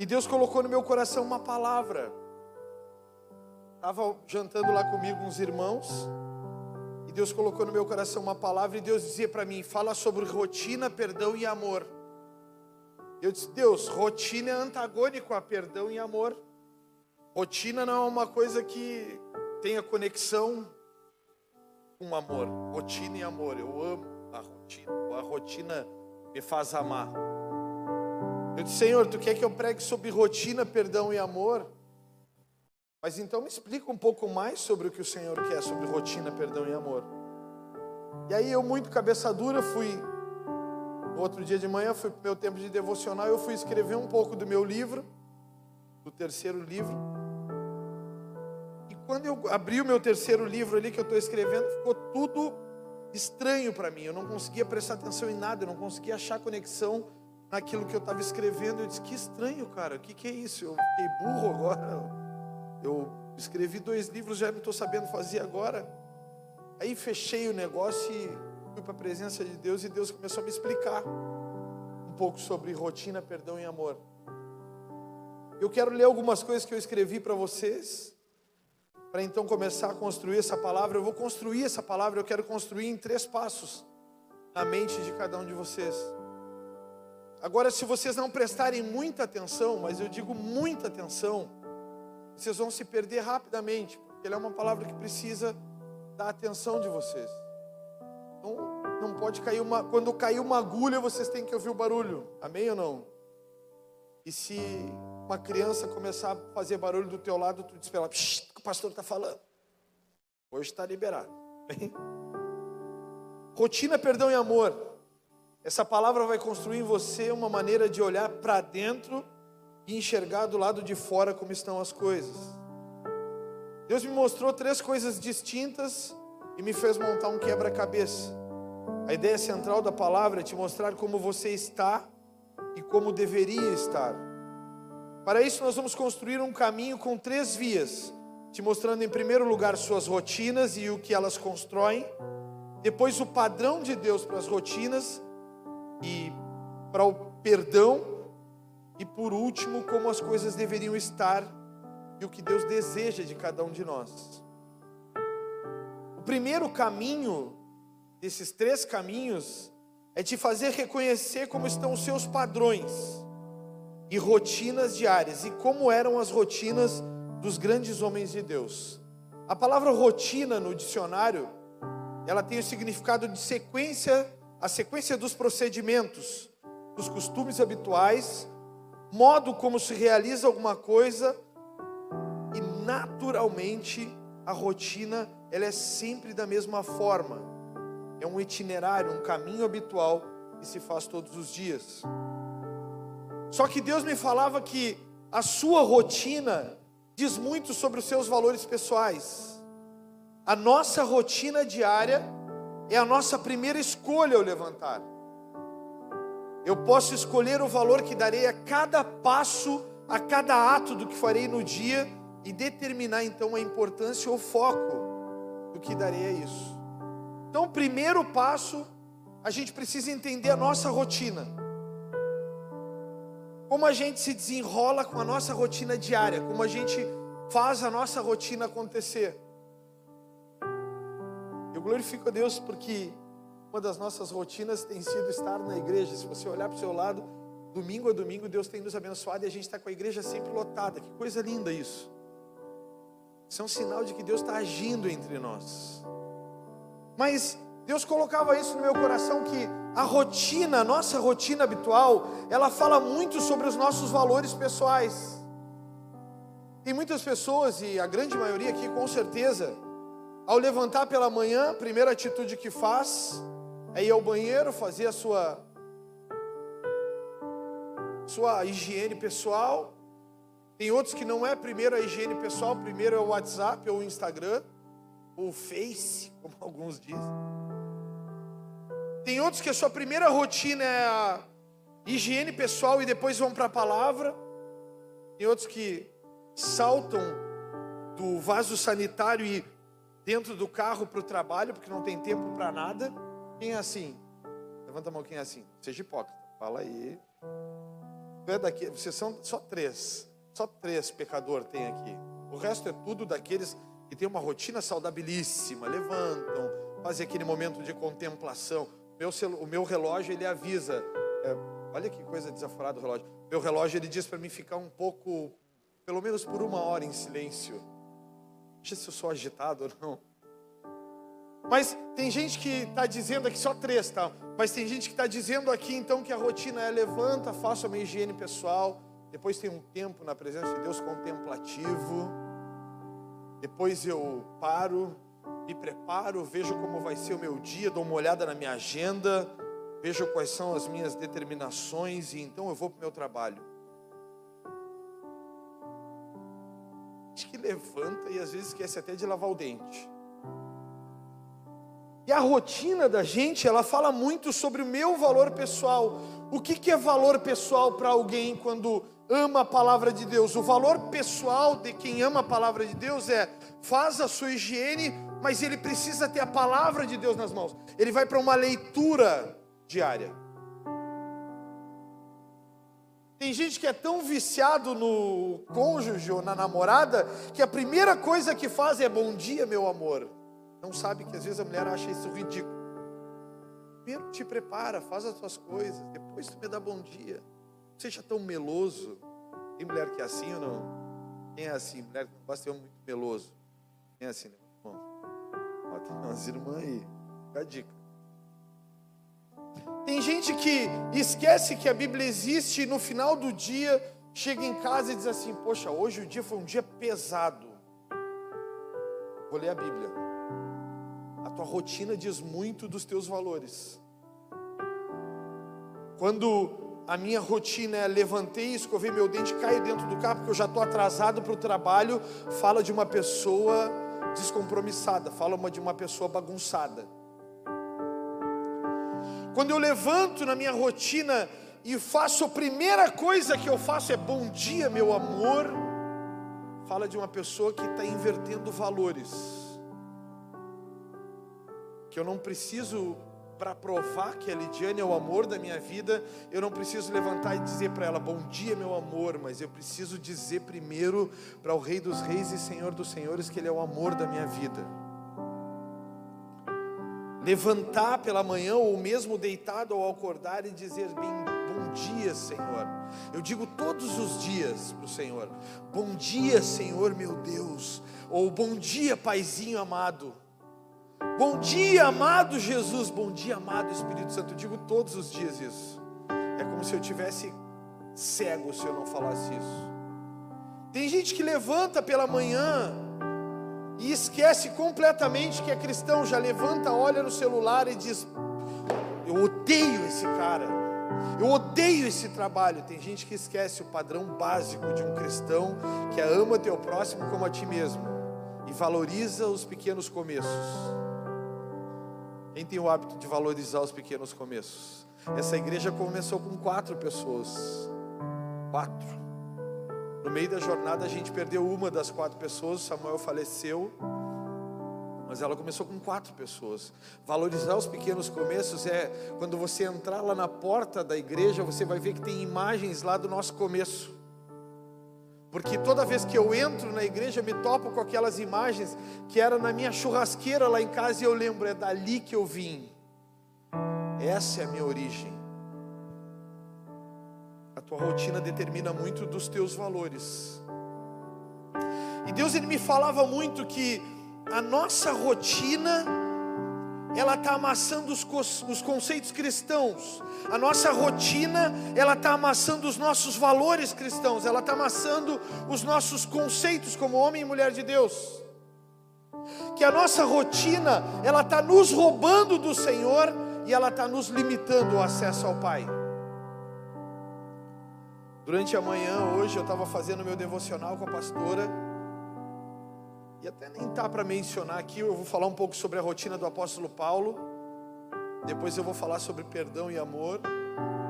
E Deus colocou no meu coração uma palavra. Estava jantando lá comigo uns irmãos. E Deus colocou no meu coração uma palavra. E Deus dizia para mim: fala sobre rotina, perdão e amor. Eu disse: Deus, rotina é antagônico a perdão e amor. Rotina não é uma coisa que tenha conexão com amor. Rotina e amor. Eu amo a rotina. A rotina me faz amar. Eu disse, Senhor, tu quer que eu pregue sobre rotina, perdão e amor? Mas então me explica um pouco mais sobre o que o Senhor quer sobre rotina, perdão e amor. E aí eu, muito cabeça dura, fui. No outro dia de manhã, fui para meu tempo de devocional, eu fui escrever um pouco do meu livro, do terceiro livro. E quando eu abri o meu terceiro livro ali que eu estou escrevendo, ficou tudo estranho para mim. Eu não conseguia prestar atenção em nada, eu não conseguia achar conexão naquilo que eu estava escrevendo. Eu disse: Que estranho, cara, o que, que é isso? Eu fiquei burro agora. Eu escrevi dois livros, já não estou sabendo fazer agora. Aí fechei o negócio e fui para a presença de Deus e Deus começou a me explicar um pouco sobre rotina, perdão e amor. Eu quero ler algumas coisas que eu escrevi para vocês, para então começar a construir essa palavra. Eu vou construir essa palavra, eu quero construir em três passos na mente de cada um de vocês. Agora, se vocês não prestarem muita atenção, mas eu digo muita atenção, vocês vão se perder rapidamente, porque ela é uma palavra que precisa da atenção de vocês. Não, não pode cair uma. Quando cair uma agulha, vocês têm que ouvir o barulho. Amém ou não? E se uma criança começar a fazer barulho do teu lado, tu diz para ela, o pastor está falando. Hoje está liberado. Rotina, perdão e amor. Essa palavra vai construir em você uma maneira de olhar para dentro e enxergar do lado de fora como estão as coisas. Deus me mostrou três coisas distintas e me fez montar um quebra-cabeça. A ideia central da palavra é te mostrar como você está e como deveria estar. Para isso, nós vamos construir um caminho com três vias, te mostrando, em primeiro lugar, suas rotinas e o que elas constroem, depois, o padrão de Deus para as rotinas e para o perdão, e por último, como as coisas deveriam estar e o que Deus deseja de cada um de nós. O primeiro caminho desses três caminhos é te fazer reconhecer como estão os seus padrões e rotinas diárias e como eram as rotinas dos grandes homens de Deus. A palavra rotina no dicionário, ela tem o significado de sequência a sequência dos procedimentos, dos costumes habituais, modo como se realiza alguma coisa e naturalmente a rotina ela é sempre da mesma forma. É um itinerário, um caminho habitual que se faz todos os dias. Só que Deus me falava que a sua rotina diz muito sobre os seus valores pessoais. A nossa rotina diária é a nossa primeira escolha ao levantar. Eu posso escolher o valor que darei a cada passo, a cada ato do que farei no dia e determinar então a importância ou foco do que darei a isso. Então, o primeiro passo, a gente precisa entender a nossa rotina. Como a gente se desenrola com a nossa rotina diária, como a gente faz a nossa rotina acontecer. Eu glorifico a Deus porque uma das nossas rotinas tem sido estar na igreja. Se você olhar para o seu lado, domingo a domingo, Deus tem nos abençoado e a gente está com a igreja sempre lotada. Que coisa linda isso. Isso é um sinal de que Deus está agindo entre nós. Mas Deus colocava isso no meu coração que a rotina, a nossa rotina habitual, ela fala muito sobre os nossos valores pessoais. Tem muitas pessoas, e a grande maioria aqui com certeza, ao levantar pela manhã, a primeira atitude que faz é ir ao banheiro, fazer a sua sua higiene pessoal. Tem outros que não é primeiro a higiene pessoal, primeiro é o WhatsApp ou o Instagram, ou o Face, como alguns dizem. Tem outros que a sua primeira rotina é a higiene pessoal e depois vão para a palavra. Tem outros que saltam do vaso sanitário e dentro do carro para o trabalho, porque não tem tempo para nada. Quem é assim? Levanta a mão quem é assim. Seja hipócrita. Fala aí. é daqui, vocês são só três. Só três pecador tem aqui. O resto é tudo daqueles que tem uma rotina saudabilíssima, levantam, fazem aquele momento de contemplação. Meu, o meu relógio ele avisa. É, olha que coisa desaforada o relógio. Meu relógio ele diz para mim ficar um pouco, pelo menos por uma hora em silêncio. Não sei se eu sou agitado ou não. Mas tem gente que está dizendo aqui, só três, tá? Mas tem gente que está dizendo aqui então que a rotina é levanta, faço a minha higiene pessoal, depois tem um tempo na presença de Deus contemplativo, depois eu paro, me preparo, vejo como vai ser o meu dia, dou uma olhada na minha agenda, vejo quais são as minhas determinações e então eu vou para o meu trabalho. Acho que levanta e às vezes esquece até de lavar o dente. E a rotina da gente, ela fala muito sobre o meu valor pessoal. O que, que é valor pessoal para alguém quando ama a palavra de Deus? O valor pessoal de quem ama a palavra de Deus é faz a sua higiene, mas ele precisa ter a palavra de Deus nas mãos. Ele vai para uma leitura diária. Tem gente que é tão viciado no cônjuge ou na namorada que a primeira coisa que faz é bom dia, meu amor. Não sabe que às vezes a mulher acha isso ridículo. Primeiro te prepara, faz as tuas coisas, depois tu me dá bom dia. Não seja tão meloso. Tem mulher que é assim ou não? Quem é assim? Mulher que não gosta de muito meloso. Quem é assim, né? Bom, ó, tem umas irmãs aí. Fica a dica. Tem gente que esquece que a Bíblia existe e no final do dia chega em casa e diz assim: Poxa, hoje o dia foi um dia pesado. Vou ler a Bíblia. A tua rotina diz muito dos teus valores. Quando a minha rotina é levantei, escovei meu dente, caio dentro do carro porque eu já estou atrasado para o trabalho, fala de uma pessoa descompromissada, fala de uma pessoa bagunçada. Quando eu levanto na minha rotina e faço a primeira coisa que eu faço é bom dia, meu amor, fala de uma pessoa que está invertendo valores. Que eu não preciso para provar que a Lidiane é o amor da minha vida, eu não preciso levantar e dizer para ela bom dia, meu amor, mas eu preciso dizer primeiro para o Rei dos Reis e Senhor dos Senhores que Ele é o amor da minha vida. Levantar pela manhã ou mesmo deitado ao acordar e dizer bem bom dia, Senhor. Eu digo todos os dias para o Senhor: bom dia, Senhor meu Deus, ou bom dia, Paizinho amado. Bom dia, amado Jesus. Bom dia, amado Espírito Santo. Eu digo todos os dias isso. É como se eu tivesse cego se eu não falasse isso. Tem gente que levanta pela manhã e esquece completamente que é cristão. Já levanta, olha no celular e diz: Eu odeio esse cara. Eu odeio esse trabalho. Tem gente que esquece o padrão básico de um cristão que é ama teu próximo como a ti mesmo e valoriza os pequenos começos. Quem tem o hábito de valorizar os pequenos começos? Essa igreja começou com quatro pessoas. Quatro. No meio da jornada a gente perdeu uma das quatro pessoas, Samuel faleceu. Mas ela começou com quatro pessoas. Valorizar os pequenos começos é quando você entrar lá na porta da igreja, você vai ver que tem imagens lá do nosso começo. Porque toda vez que eu entro na igreja, me topo com aquelas imagens que era na minha churrasqueira lá em casa e eu lembro, é dali que eu vim. Essa é a minha origem. Tua rotina determina muito dos teus valores. E Deus ele me falava muito que a nossa rotina ela está amassando os, os conceitos cristãos. A nossa rotina, ela está amassando os nossos valores cristãos. Ela está amassando os nossos conceitos como homem e mulher de Deus. Que a nossa rotina, ela está nos roubando do Senhor e ela está nos limitando o acesso ao Pai. Durante a manhã, hoje, eu estava fazendo meu devocional com a pastora e até nem tá para mencionar aqui, eu vou falar um pouco sobre a rotina do apóstolo Paulo. Depois eu vou falar sobre perdão e amor.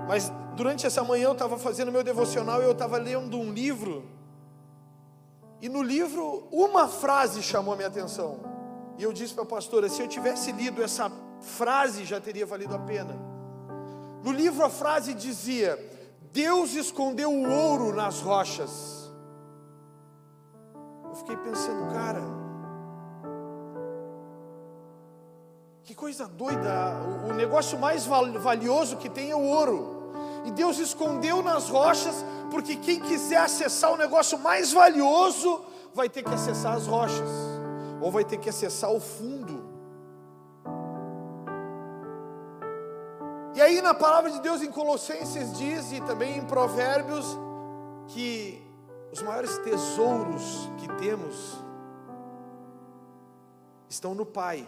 Mas durante essa manhã eu estava fazendo meu devocional e eu estava lendo um livro. E no livro, uma frase chamou a minha atenção. E eu disse para a pastora: se eu tivesse lido essa frase, já teria valido a pena. No livro, a frase dizia: Deus escondeu o ouro nas rochas. Eu fiquei pensando, cara, que coisa doida, o negócio mais valioso que tem é o ouro. E Deus escondeu nas rochas, porque quem quiser acessar o negócio mais valioso vai ter que acessar as rochas, ou vai ter que acessar o fundo. E aí na palavra de Deus em Colossenses diz, e também em Provérbios, que os maiores tesouros que temos estão no Pai.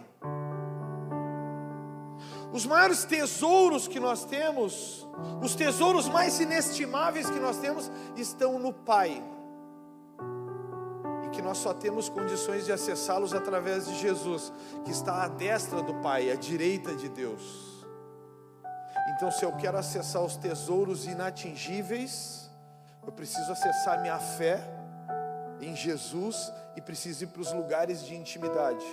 Os maiores tesouros que nós temos, os tesouros mais inestimáveis que nós temos, estão no Pai. E que nós só temos condições de acessá-los através de Jesus, que está à destra do Pai, à direita de Deus. Então, se eu quero acessar os tesouros inatingíveis, eu preciso acessar minha fé em Jesus e preciso ir para os lugares de intimidade.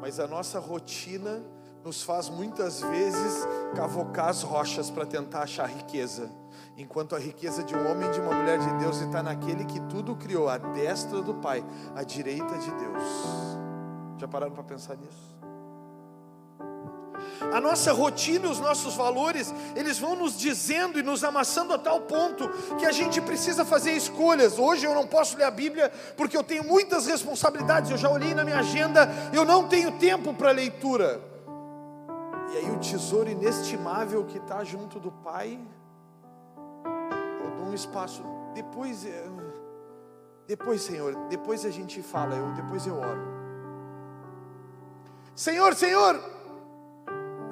Mas a nossa rotina nos faz muitas vezes cavocar as rochas para tentar achar riqueza, enquanto a riqueza de um homem e de uma mulher de Deus está naquele que tudo criou, à destra do Pai, à direita de Deus. Já pararam para pensar nisso? A nossa rotina, os nossos valores, eles vão nos dizendo e nos amassando a tal ponto que a gente precisa fazer escolhas. Hoje eu não posso ler a Bíblia porque eu tenho muitas responsabilidades. Eu já olhei na minha agenda, eu não tenho tempo para leitura. E aí o tesouro inestimável que está junto do Pai, eu dou um espaço. Depois, eh, depois, Senhor, depois a gente fala, eu, depois eu oro. Senhor, Senhor,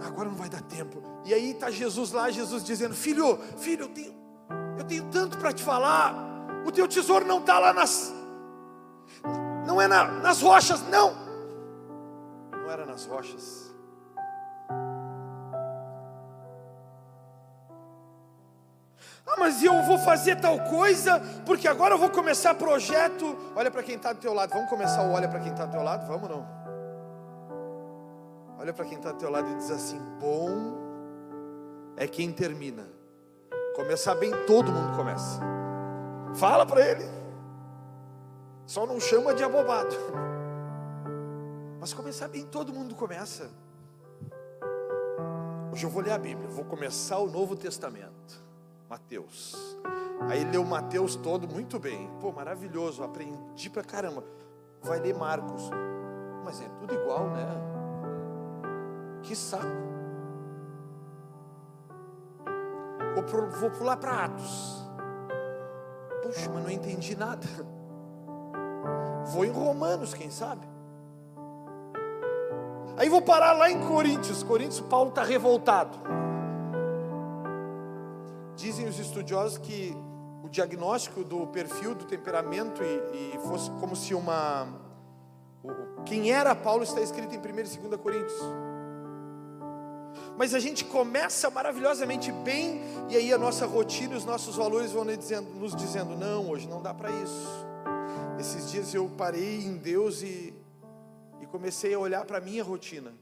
agora não vai dar tempo. E aí está Jesus lá, Jesus dizendo: Filho, filho, eu tenho, eu tenho tanto para te falar. O teu tesouro não está lá nas, não é na, nas rochas, não. Não era nas rochas Ah, mas eu vou fazer tal coisa, porque agora eu vou começar projeto. Olha para quem está do teu lado. Vamos começar o olha para quem está do teu lado? Vamos não? Olha para quem está do teu lado e diz assim: bom é quem termina. Começar bem, todo mundo começa. Fala para ele. Só não chama de abobado. Mas começar bem, todo mundo começa. Hoje eu vou ler a Bíblia, vou começar o Novo Testamento. Mateus. Aí leu Mateus todo muito bem. Pô, maravilhoso, aprendi pra caramba. Vai ler Marcos. Mas é tudo igual, né? Que saco. Vou, pular para Atos. Puxa, mas não entendi nada. Vou em Romanos, quem sabe? Aí vou parar lá em Coríntios. Coríntios, Paulo está revoltado. Dizem os estudiosos que o diagnóstico do perfil, do temperamento, e, e fosse como se uma. Quem era Paulo está escrito em 1 e 2 Coríntios. Mas a gente começa maravilhosamente bem, e aí a nossa rotina, os nossos valores vão nos dizendo, nos dizendo não, hoje não dá para isso. Esses dias eu parei em Deus e, e comecei a olhar para a minha rotina.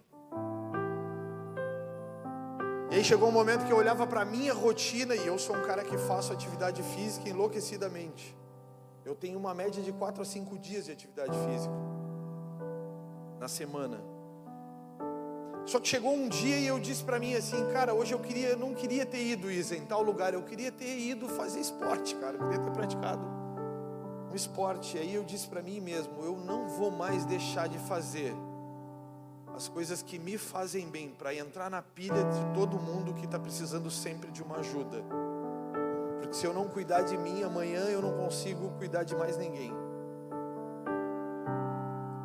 E aí chegou um momento que eu olhava para a minha rotina, e eu sou um cara que faço atividade física enlouquecidamente. Eu tenho uma média de 4 a 5 dias de atividade física na semana. Só que chegou um dia e eu disse para mim assim, cara, hoje eu queria, não queria ter ido Isa, em tal lugar, eu queria ter ido fazer esporte, cara, eu queria ter praticado um esporte. E aí eu disse para mim mesmo, eu não vou mais deixar de fazer as coisas que me fazem bem, para entrar na pilha de todo mundo que está precisando sempre de uma ajuda. Porque se eu não cuidar de mim, amanhã eu não consigo cuidar de mais ninguém.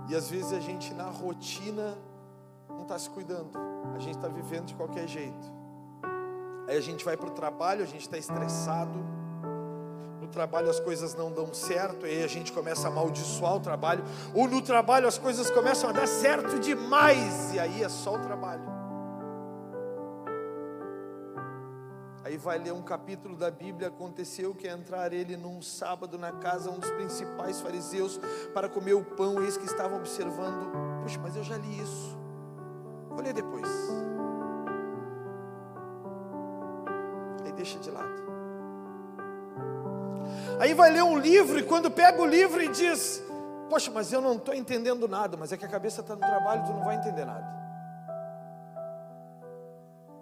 E às vezes a gente na rotina não está se cuidando, a gente está vivendo de qualquer jeito. Aí a gente vai para o trabalho, a gente está estressado trabalho as coisas não dão certo, aí a gente começa a amaldiçoar o trabalho, ou no trabalho as coisas começam a dar certo demais, e aí é só o trabalho. Aí vai ler um capítulo da Bíblia, aconteceu que entrar ele num sábado na casa um dos principais fariseus para comer o pão, eis que estavam observando. Puxa, mas eu já li isso. Vou ler depois. Aí deixa de lado. Aí vai ler um livro e quando pega o livro e diz: Poxa, mas eu não estou entendendo nada, mas é que a cabeça está no trabalho, tu não vai entender nada.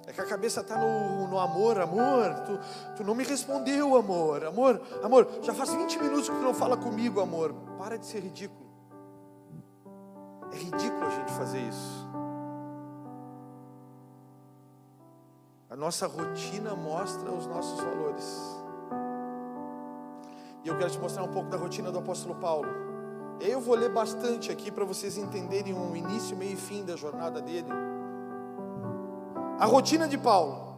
É que a cabeça está no, no amor, amor. Tu, tu não me respondeu, amor, amor, amor. Já faz 20 minutos que tu não fala comigo, amor. Para de ser ridículo. É ridículo a gente fazer isso. A nossa rotina mostra os nossos valores. E eu quero te mostrar um pouco da rotina do apóstolo Paulo. Eu vou ler bastante aqui para vocês entenderem o início, meio e fim da jornada dele. A rotina de Paulo.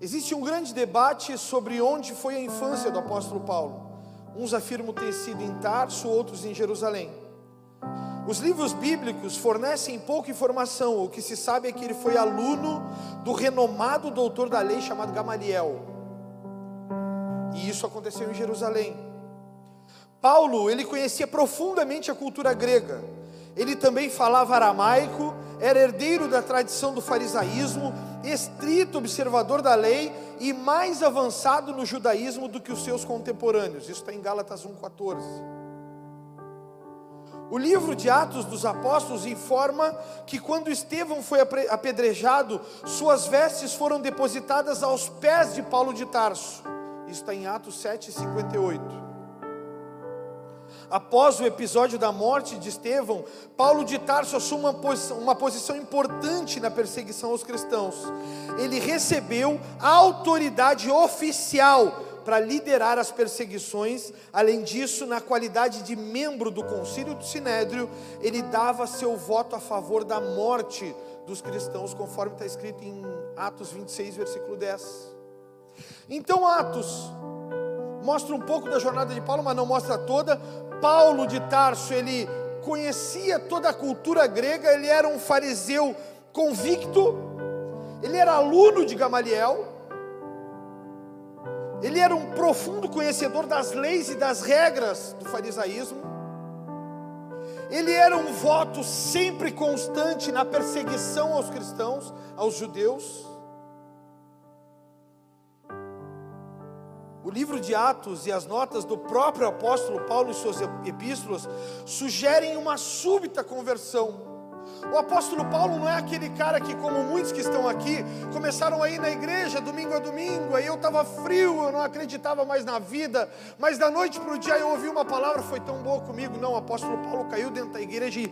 Existe um grande debate sobre onde foi a infância do apóstolo Paulo. Uns afirmam ter sido em Tarso, outros em Jerusalém. Os livros bíblicos fornecem pouca informação. O que se sabe é que ele foi aluno do renomado doutor da lei chamado Gamaliel. E isso aconteceu em Jerusalém. Paulo, ele conhecia profundamente a cultura grega. Ele também falava aramaico, era herdeiro da tradição do farisaísmo, estrito observador da lei e mais avançado no judaísmo do que os seus contemporâneos. Isso está em Gálatas 1,14. O livro de Atos dos Apóstolos informa que quando Estevão foi apedrejado, suas vestes foram depositadas aos pés de Paulo de Tarso. Isso está em Atos 7,58. Após o episódio da morte de Estevão, Paulo de Tarso assume uma posição, uma posição importante na perseguição aos cristãos. Ele recebeu autoridade oficial para liderar as perseguições. Além disso, na qualidade de membro do Concílio do Sinédrio, ele dava seu voto a favor da morte dos cristãos, conforme está escrito em Atos 26, versículo 10. Então, Atos mostra um pouco da jornada de Paulo, mas não mostra toda. Paulo de Tarso, ele conhecia toda a cultura grega, ele era um fariseu convicto, ele era aluno de Gamaliel, ele era um profundo conhecedor das leis e das regras do farisaísmo, ele era um voto sempre constante na perseguição aos cristãos, aos judeus. O livro de Atos e as notas do próprio apóstolo Paulo e suas epístolas sugerem uma súbita conversão. O apóstolo Paulo não é aquele cara que, como muitos que estão aqui, começaram a ir na igreja domingo a domingo, aí eu estava frio, eu não acreditava mais na vida, mas da noite para o dia eu ouvi uma palavra, foi tão boa comigo. Não, o apóstolo Paulo caiu dentro da igreja e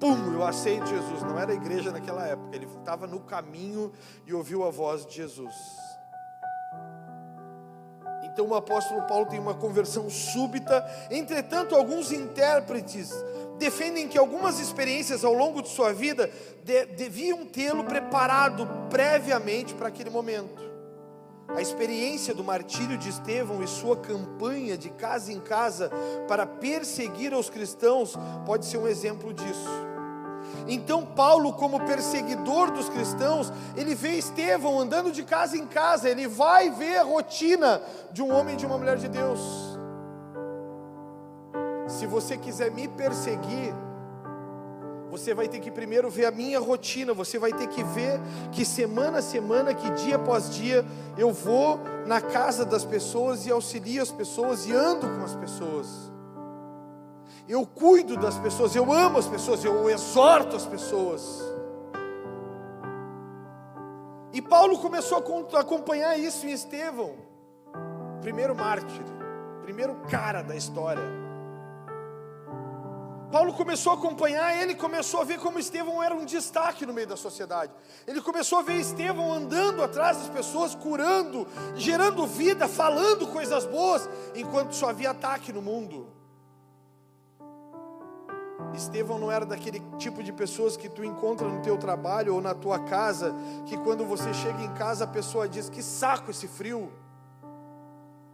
pum, eu aceito Jesus. Não era igreja naquela época, ele estava no caminho e ouviu a voz de Jesus. Então o apóstolo Paulo tem uma conversão súbita. Entretanto, alguns intérpretes defendem que algumas experiências ao longo de sua vida de, deviam tê-lo preparado previamente para aquele momento. A experiência do martírio de Estevão e sua campanha de casa em casa para perseguir os cristãos pode ser um exemplo disso. Então, Paulo, como perseguidor dos cristãos, ele vê Estevão andando de casa em casa, ele vai ver a rotina de um homem e de uma mulher de Deus. Se você quiser me perseguir, você vai ter que primeiro ver a minha rotina, você vai ter que ver que semana a semana, que dia após dia, eu vou na casa das pessoas e auxilio as pessoas e ando com as pessoas eu cuido das pessoas, eu amo as pessoas, eu exorto as pessoas. E Paulo começou a acompanhar isso em Estevão, primeiro mártir, primeiro cara da história. Paulo começou a acompanhar, ele começou a ver como Estevão era um destaque no meio da sociedade. Ele começou a ver Estevão andando atrás das pessoas, curando, gerando vida, falando coisas boas, enquanto só havia ataque no mundo. Estevão não era daquele tipo de pessoas que tu encontra no teu trabalho ou na tua casa, que quando você chega em casa a pessoa diz: "Que saco esse frio".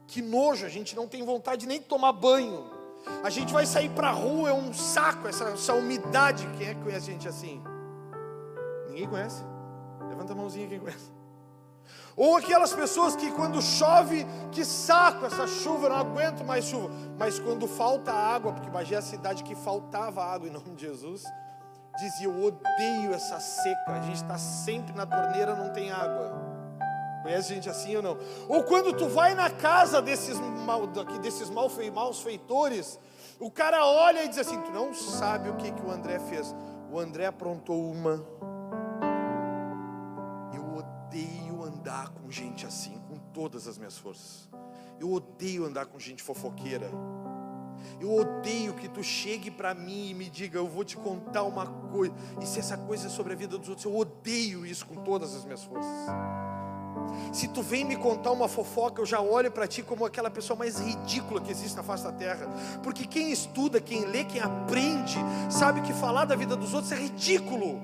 Que nojo, a gente não tem vontade nem de tomar banho. A gente vai sair para a rua, é um saco essa, essa umidade. Quem é que conhece gente assim? Ninguém conhece? Levanta a mãozinha quem conhece. Ou aquelas pessoas que quando chove, que saco essa chuva, eu não aguento mais chuva. Mas quando falta água, porque Bagé é a cidade que faltava água em nome de Jesus, dizia: Eu odeio essa seca, a gente está sempre na torneira, não tem água. Conhece gente assim ou não? Ou quando tu vai na casa desses, mal, desses maus feitores, o cara olha e diz assim: Tu não sabe o que, que o André fez. O André aprontou uma. Eu odeio andar com gente assim, com todas as minhas forças. Eu odeio andar com gente fofoqueira. Eu odeio que tu chegue para mim e me diga, eu vou te contar uma coisa. E se essa coisa é sobre a vida dos outros, eu odeio isso com todas as minhas forças. Se tu vem me contar uma fofoca, eu já olho para ti como aquela pessoa mais ridícula que existe na face da terra. Porque quem estuda, quem lê, quem aprende, sabe que falar da vida dos outros é ridículo.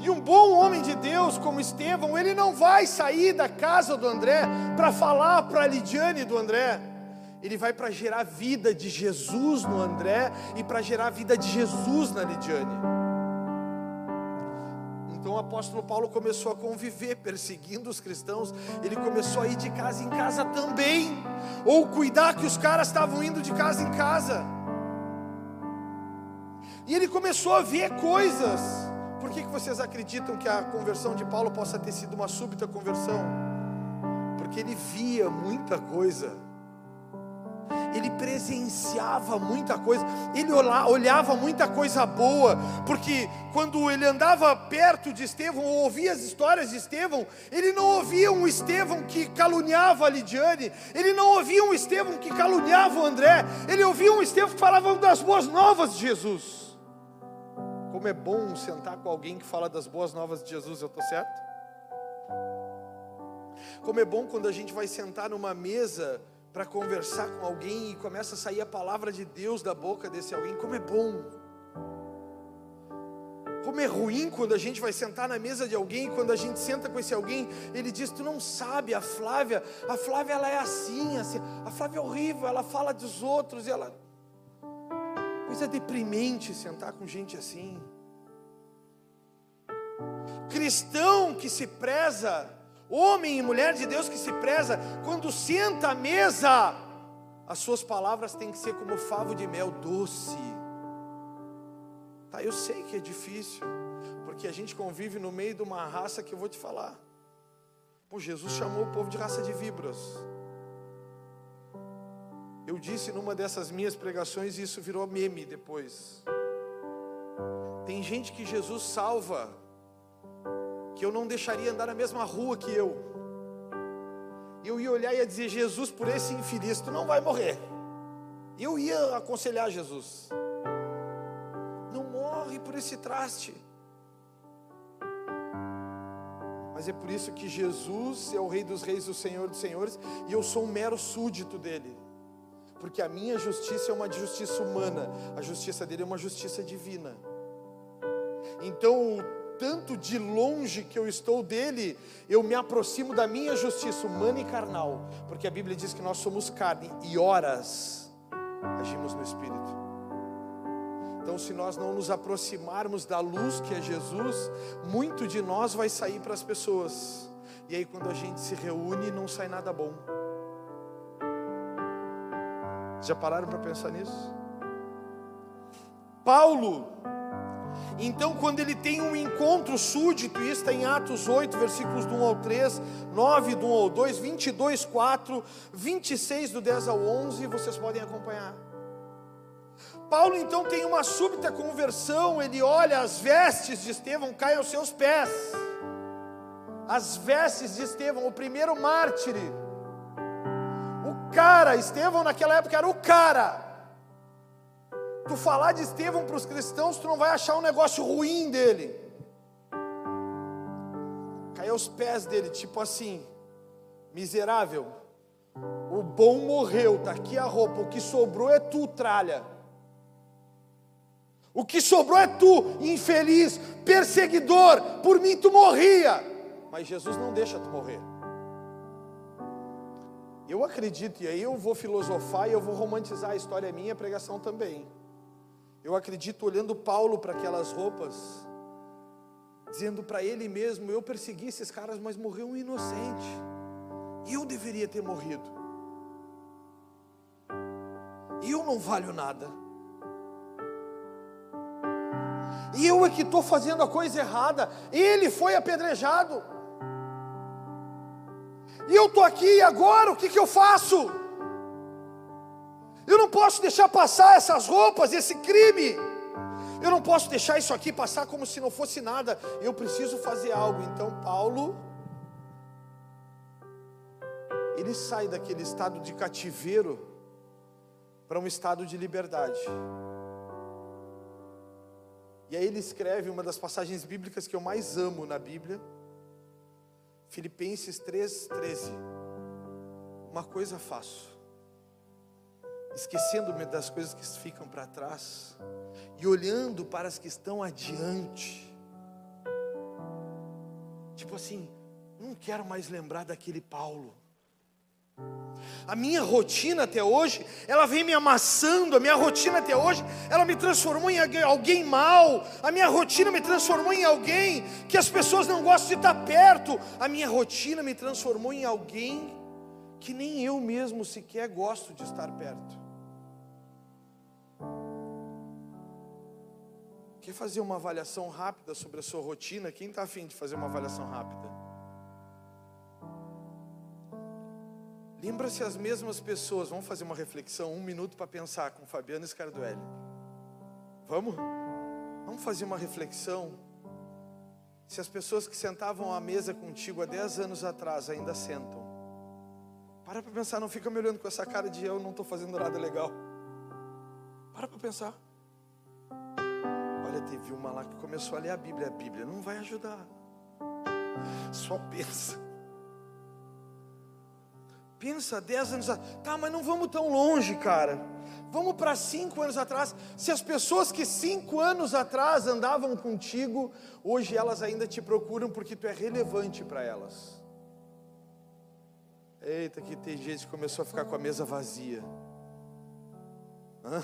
E um bom homem de Deus como Estevão, ele não vai sair da casa do André para falar para a Lidiane do André. Ele vai para gerar vida de Jesus no André e para gerar vida de Jesus na Lidiane. Então o apóstolo Paulo começou a conviver, perseguindo os cristãos, ele começou a ir de casa em casa também, ou cuidar que os caras estavam indo de casa em casa. E ele começou a ver coisas. Por que, que vocês acreditam que a conversão de Paulo possa ter sido uma súbita conversão? Porque ele via muita coisa ele presenciava muita coisa, ele olhava muita coisa boa, porque quando ele andava perto de Estevão, ou ouvia as histórias de Estevão, ele não ouvia um Estevão que caluniava a Lidiane, ele não ouvia um Estevão que caluniava o André, ele ouvia um Estevão que falava das boas novas de Jesus. Como é bom sentar com alguém que fala das boas novas de Jesus, eu estou certo? Como é bom quando a gente vai sentar numa mesa para conversar com alguém e começa a sair a palavra de Deus da boca desse alguém, como é bom. Como é ruim quando a gente vai sentar na mesa de alguém, quando a gente senta com esse alguém, ele diz: Tu não sabe, a Flávia, a Flávia ela é assim, assim, a Flávia é horrível, ela fala dos outros, e ela. Coisa deprimente sentar com gente assim. Cristão que se preza, homem e mulher de Deus que se preza, quando senta à mesa, as suas palavras têm que ser como favo de mel doce. Tá, eu sei que é difícil, porque a gente convive no meio de uma raça que eu vou te falar. Pô, Jesus chamou o povo de raça de víboras. Eu disse numa dessas minhas pregações e isso virou meme depois. Tem gente que Jesus salva que eu não deixaria andar na mesma rua que eu. Eu ia olhar e ia dizer: Jesus, por esse infeliz, tu não vai morrer. Eu ia aconselhar Jesus: não morre por esse traste. Mas é por isso que Jesus é o Rei dos Reis, o Senhor dos Senhores, e eu sou um mero súdito dele. Porque a minha justiça é uma justiça humana, a justiça dele é uma justiça divina. Então, tanto de longe que eu estou dele, eu me aproximo da minha justiça humana e carnal, porque a Bíblia diz que nós somos carne e horas agimos no Espírito. Então, se nós não nos aproximarmos da luz que é Jesus, muito de nós vai sair para as pessoas, e aí, quando a gente se reúne, não sai nada bom. Já pararam para pensar nisso? Paulo, então, quando ele tem um encontro súdito, isso está em Atos 8, versículos do 1 ao 3, 9 do 1 ao 2, 22, 4, 26 do 10 ao 11, vocês podem acompanhar. Paulo então tem uma súbita conversão, ele olha as vestes de Estevão caem aos seus pés. As vestes de Estevão, o primeiro mártir. O cara, Estevão naquela época era o cara tu falar de Estevão para os cristãos, tu não vai achar um negócio ruim dele. Cai aos pés dele, tipo assim, miserável. O bom morreu, tá aqui a roupa, o que sobrou é tu, tralha. O que sobrou é tu, infeliz, perseguidor, por mim tu morria. Mas Jesus não deixa tu morrer. Eu acredito, e aí eu vou filosofar e eu vou romantizar a história minha, a pregação também. Eu acredito olhando Paulo para aquelas roupas, dizendo para ele mesmo: Eu persegui esses caras, mas morreu um inocente. Eu deveria ter morrido. Eu não valho nada. E eu é que estou fazendo a coisa errada. Ele foi apedrejado. E eu estou aqui agora, o que, que eu faço? Eu não posso deixar passar essas roupas, esse crime. Eu não posso deixar isso aqui passar como se não fosse nada. Eu preciso fazer algo. Então, Paulo, ele sai daquele estado de cativeiro para um estado de liberdade. E aí ele escreve uma das passagens bíblicas que eu mais amo na Bíblia, Filipenses 3,13. Uma coisa faço, esquecendo-me das coisas que ficam para trás e olhando para as que estão adiante. Tipo assim, não quero mais lembrar daquele Paulo. A minha rotina até hoje, ela vem me amassando. A minha rotina até hoje, ela me transformou em alguém mal. A minha rotina me transformou em alguém que as pessoas não gostam de estar perto. A minha rotina me transformou em alguém que nem eu mesmo sequer gosto de estar perto. Quer fazer uma avaliação rápida sobre a sua rotina? Quem está afim de fazer uma avaliação rápida? Lembra-se as mesmas pessoas, vamos fazer uma reflexão, um minuto para pensar com Fabiano Scarduelli. Vamos? Vamos fazer uma reflexão. Se as pessoas que sentavam à mesa contigo há 10 anos atrás ainda sentam. Para para pensar, não fica me olhando com essa cara de eu não estou fazendo nada legal. Para para pensar. Olha, teve uma lá que começou a ler a Bíblia. A Bíblia não vai ajudar. Só pensa. Pensa, dez anos atrás. Tá, mas não vamos tão longe, cara. Vamos para cinco anos atrás. Se as pessoas que cinco anos atrás andavam contigo, hoje elas ainda te procuram porque tu é relevante para elas. Eita, que tem gente que começou a ficar com a mesa vazia. Hã?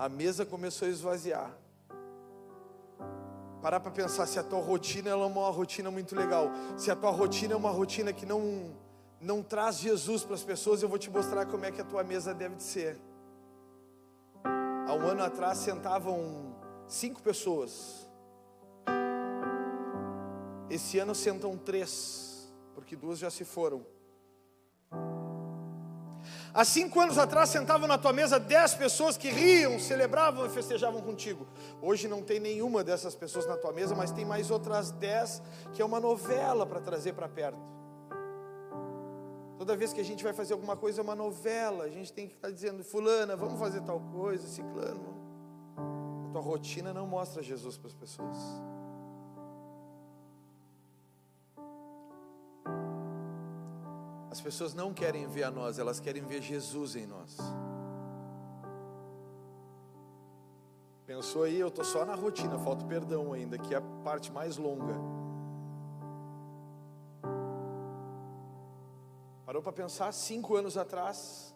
A mesa começou a esvaziar. Parar para pensar se a tua rotina é uma rotina muito legal. Se a tua rotina é uma rotina que não não traz Jesus para as pessoas, eu vou te mostrar como é que a tua mesa deve de ser. Há um ano atrás sentavam cinco pessoas. Esse ano sentam três, porque duas já se foram. Há cinco anos atrás sentavam na tua mesa dez pessoas que riam, celebravam e festejavam contigo. Hoje não tem nenhuma dessas pessoas na tua mesa, mas tem mais outras dez que é uma novela para trazer para perto. Toda vez que a gente vai fazer alguma coisa, é uma novela. A gente tem que estar dizendo, fulana, vamos fazer tal coisa, ciclano. A tua rotina não mostra Jesus para as pessoas. As pessoas não querem ver a nós, elas querem ver Jesus em nós. Pensou aí, eu estou só na rotina, falta perdão ainda, que é a parte mais longa. Parou para pensar cinco anos atrás?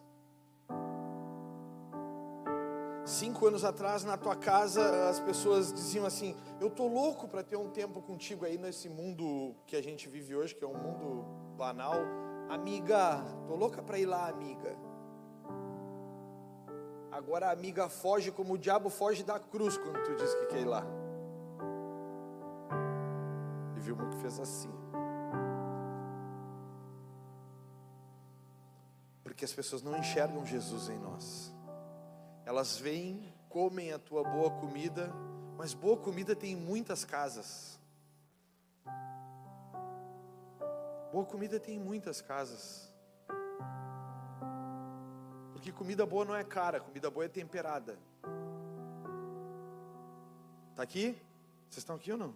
Cinco anos atrás, na tua casa, as pessoas diziam assim: Eu tô louco para ter um tempo contigo aí nesse mundo que a gente vive hoje, que é um mundo banal. Amiga, tô louca para ir lá, amiga. Agora a amiga foge como o diabo foge da cruz quando tu diz que quer ir lá. E viu que fez assim. porque as pessoas não enxergam Jesus em nós. Elas vêm, comem a tua boa comida, mas boa comida tem em muitas casas. Boa comida tem em muitas casas. Porque comida boa não é cara, comida boa é temperada. Tá aqui? Vocês estão aqui ou não?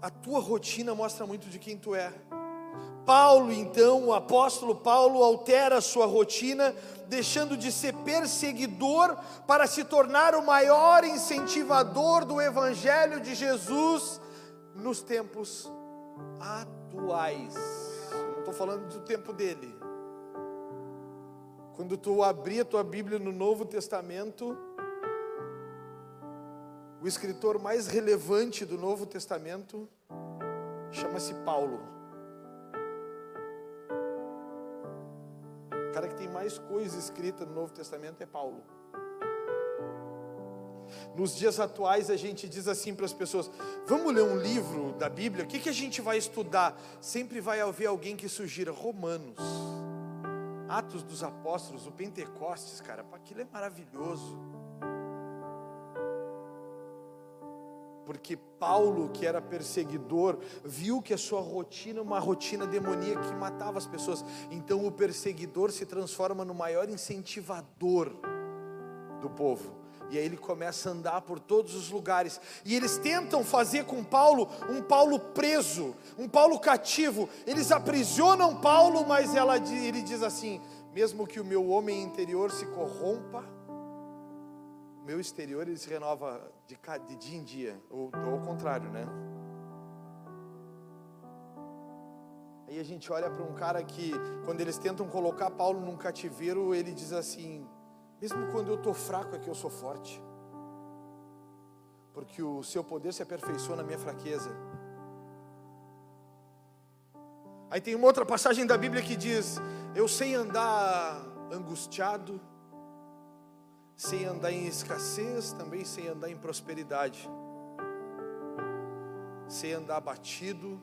A tua rotina mostra muito de quem tu é. Paulo, então, o apóstolo Paulo altera a sua rotina, deixando de ser perseguidor para se tornar o maior incentivador do evangelho de Jesus nos tempos atuais. Não estou falando do tempo dele. Quando tu abrir a tua Bíblia no Novo Testamento, o escritor mais relevante do Novo Testamento chama-se Paulo. O cara que tem mais coisa escrita no Novo Testamento é Paulo. Nos dias atuais a gente diz assim para as pessoas: vamos ler um livro da Bíblia, o que, que a gente vai estudar? Sempre vai haver alguém que sugira Romanos, Atos dos Apóstolos, o Pentecostes, cara, aquilo é maravilhoso. porque Paulo, que era perseguidor, viu que a sua rotina, uma rotina demoníaca que matava as pessoas. Então o perseguidor se transforma no maior incentivador do povo. E aí ele começa a andar por todos os lugares. E eles tentam fazer com Paulo um Paulo preso, um Paulo cativo. Eles aprisionam Paulo, mas ela, ele diz assim: mesmo que o meu homem interior se corrompa, o meu exterior ele se renova de, de dia em dia, ou ao contrário, né? Aí a gente olha para um cara que, quando eles tentam colocar Paulo num cativeiro, ele diz assim: mesmo quando eu estou fraco, é que eu sou forte, porque o seu poder se aperfeiçoa na minha fraqueza. Aí tem uma outra passagem da Bíblia que diz: Eu sei andar angustiado, sem andar em escassez, também sem andar em prosperidade, sem andar abatido.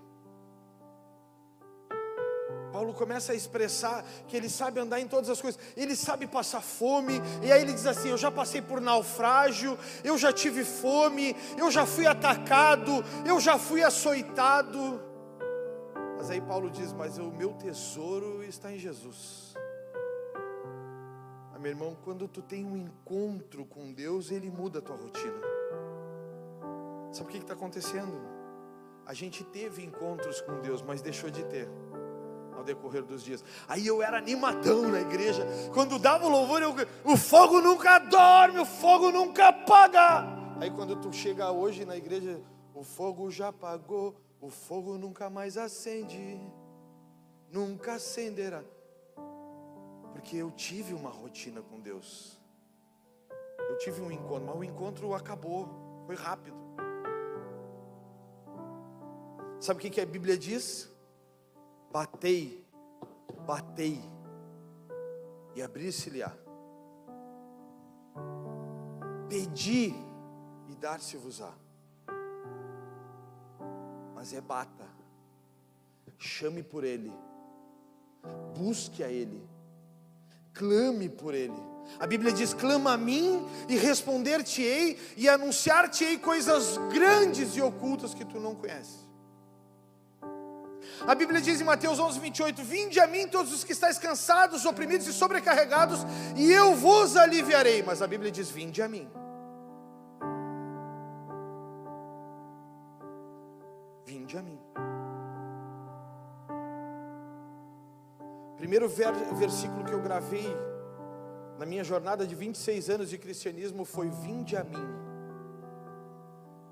Paulo começa a expressar que ele sabe andar em todas as coisas, ele sabe passar fome, e aí ele diz assim: Eu já passei por naufrágio, eu já tive fome, eu já fui atacado, eu já fui açoitado. Mas aí Paulo diz: Mas o meu tesouro está em Jesus. Ah, meu irmão, quando tu tem um encontro com Deus, Ele muda a tua rotina. Sabe o que está acontecendo? A gente teve encontros com Deus, mas deixou de ter ao decorrer dos dias. Aí eu era animadão na igreja. Quando dava o louvor, eu, o fogo nunca dorme, o fogo nunca apaga. Aí quando tu chega hoje na igreja, o fogo já apagou, o fogo nunca mais acende, nunca acenderá. Porque eu tive uma rotina com Deus. Eu tive um encontro, mas o encontro acabou, foi rápido. Sabe o que, a Bíblia diz? Batei, batei, e abrir-se-lhe-á. Pedi e dar-se-vos-á. Mas é bata, chame por Ele, busque a Ele clame por Ele. A Bíblia diz: clama a mim e responder-te-ei e anunciar-te-ei coisas grandes e ocultas que tu não conheces. A Bíblia diz em Mateus 11, 28: Vinde a mim todos os que estáis cansados, oprimidos e sobrecarregados, e eu vos aliviarei. Mas a Bíblia diz: Vinde a mim. Vinde a mim. Primeiro versículo que eu gravei na minha jornada de 26 anos de cristianismo foi: Vinde a mim.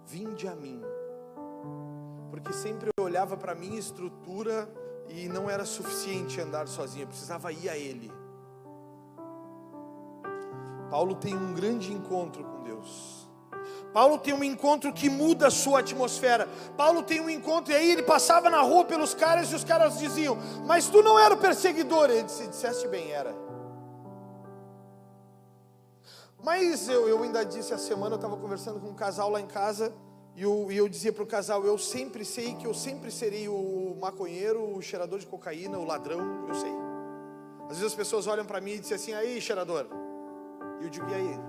Vinde a mim. Porque sempre eu olhava para minha estrutura e não era suficiente andar sozinho, eu precisava ir a Ele. Paulo tem um grande encontro com Deus. Paulo tem um encontro que muda a sua atmosfera. Paulo tem um encontro e aí ele passava na rua pelos caras e os caras diziam: Mas tu não era o perseguidor. Ele disse: Disseste bem, era. Mas eu, eu ainda disse a semana, eu estava conversando com um casal lá em casa. E eu, e eu dizia para o casal: Eu sempre sei que eu sempre serei o maconheiro, o cheirador de cocaína, o ladrão. Eu sei. Às vezes as pessoas olham para mim e dizem assim: Aí, cheirador. E eu digo: E aí?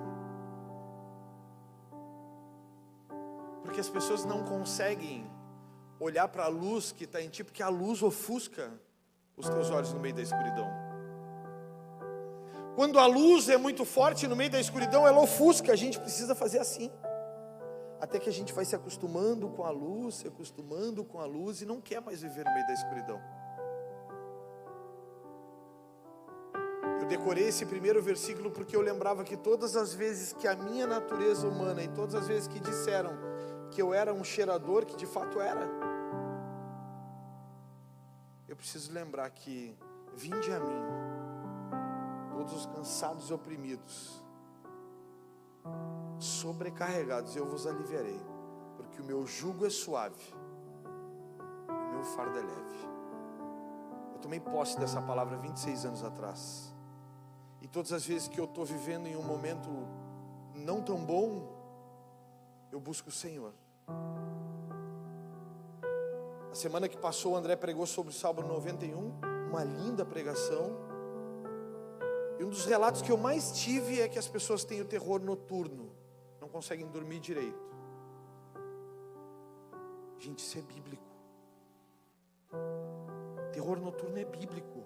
Porque as pessoas não conseguem olhar para a luz que está em ti, porque a luz ofusca os teus olhos no meio da escuridão. Quando a luz é muito forte no meio da escuridão, ela ofusca, a gente precisa fazer assim. Até que a gente vai se acostumando com a luz, se acostumando com a luz e não quer mais viver no meio da escuridão. Eu decorei esse primeiro versículo porque eu lembrava que todas as vezes que a minha natureza humana e todas as vezes que disseram que eu era um cheirador, que de fato era. Eu preciso lembrar que vinde a mim, todos os cansados e oprimidos, sobrecarregados, eu vos aliviarei, porque o meu jugo é suave, o meu fardo é leve. Eu tomei posse dessa palavra 26 anos atrás. E todas as vezes que eu estou vivendo em um momento não tão bom, eu busco o Senhor. A semana que passou, o André pregou sobre o Salmo 91, uma linda pregação. E um dos relatos que eu mais tive é que as pessoas têm o terror noturno, conseguem dormir direito. Gente, isso é bíblico. Terror noturno é bíblico.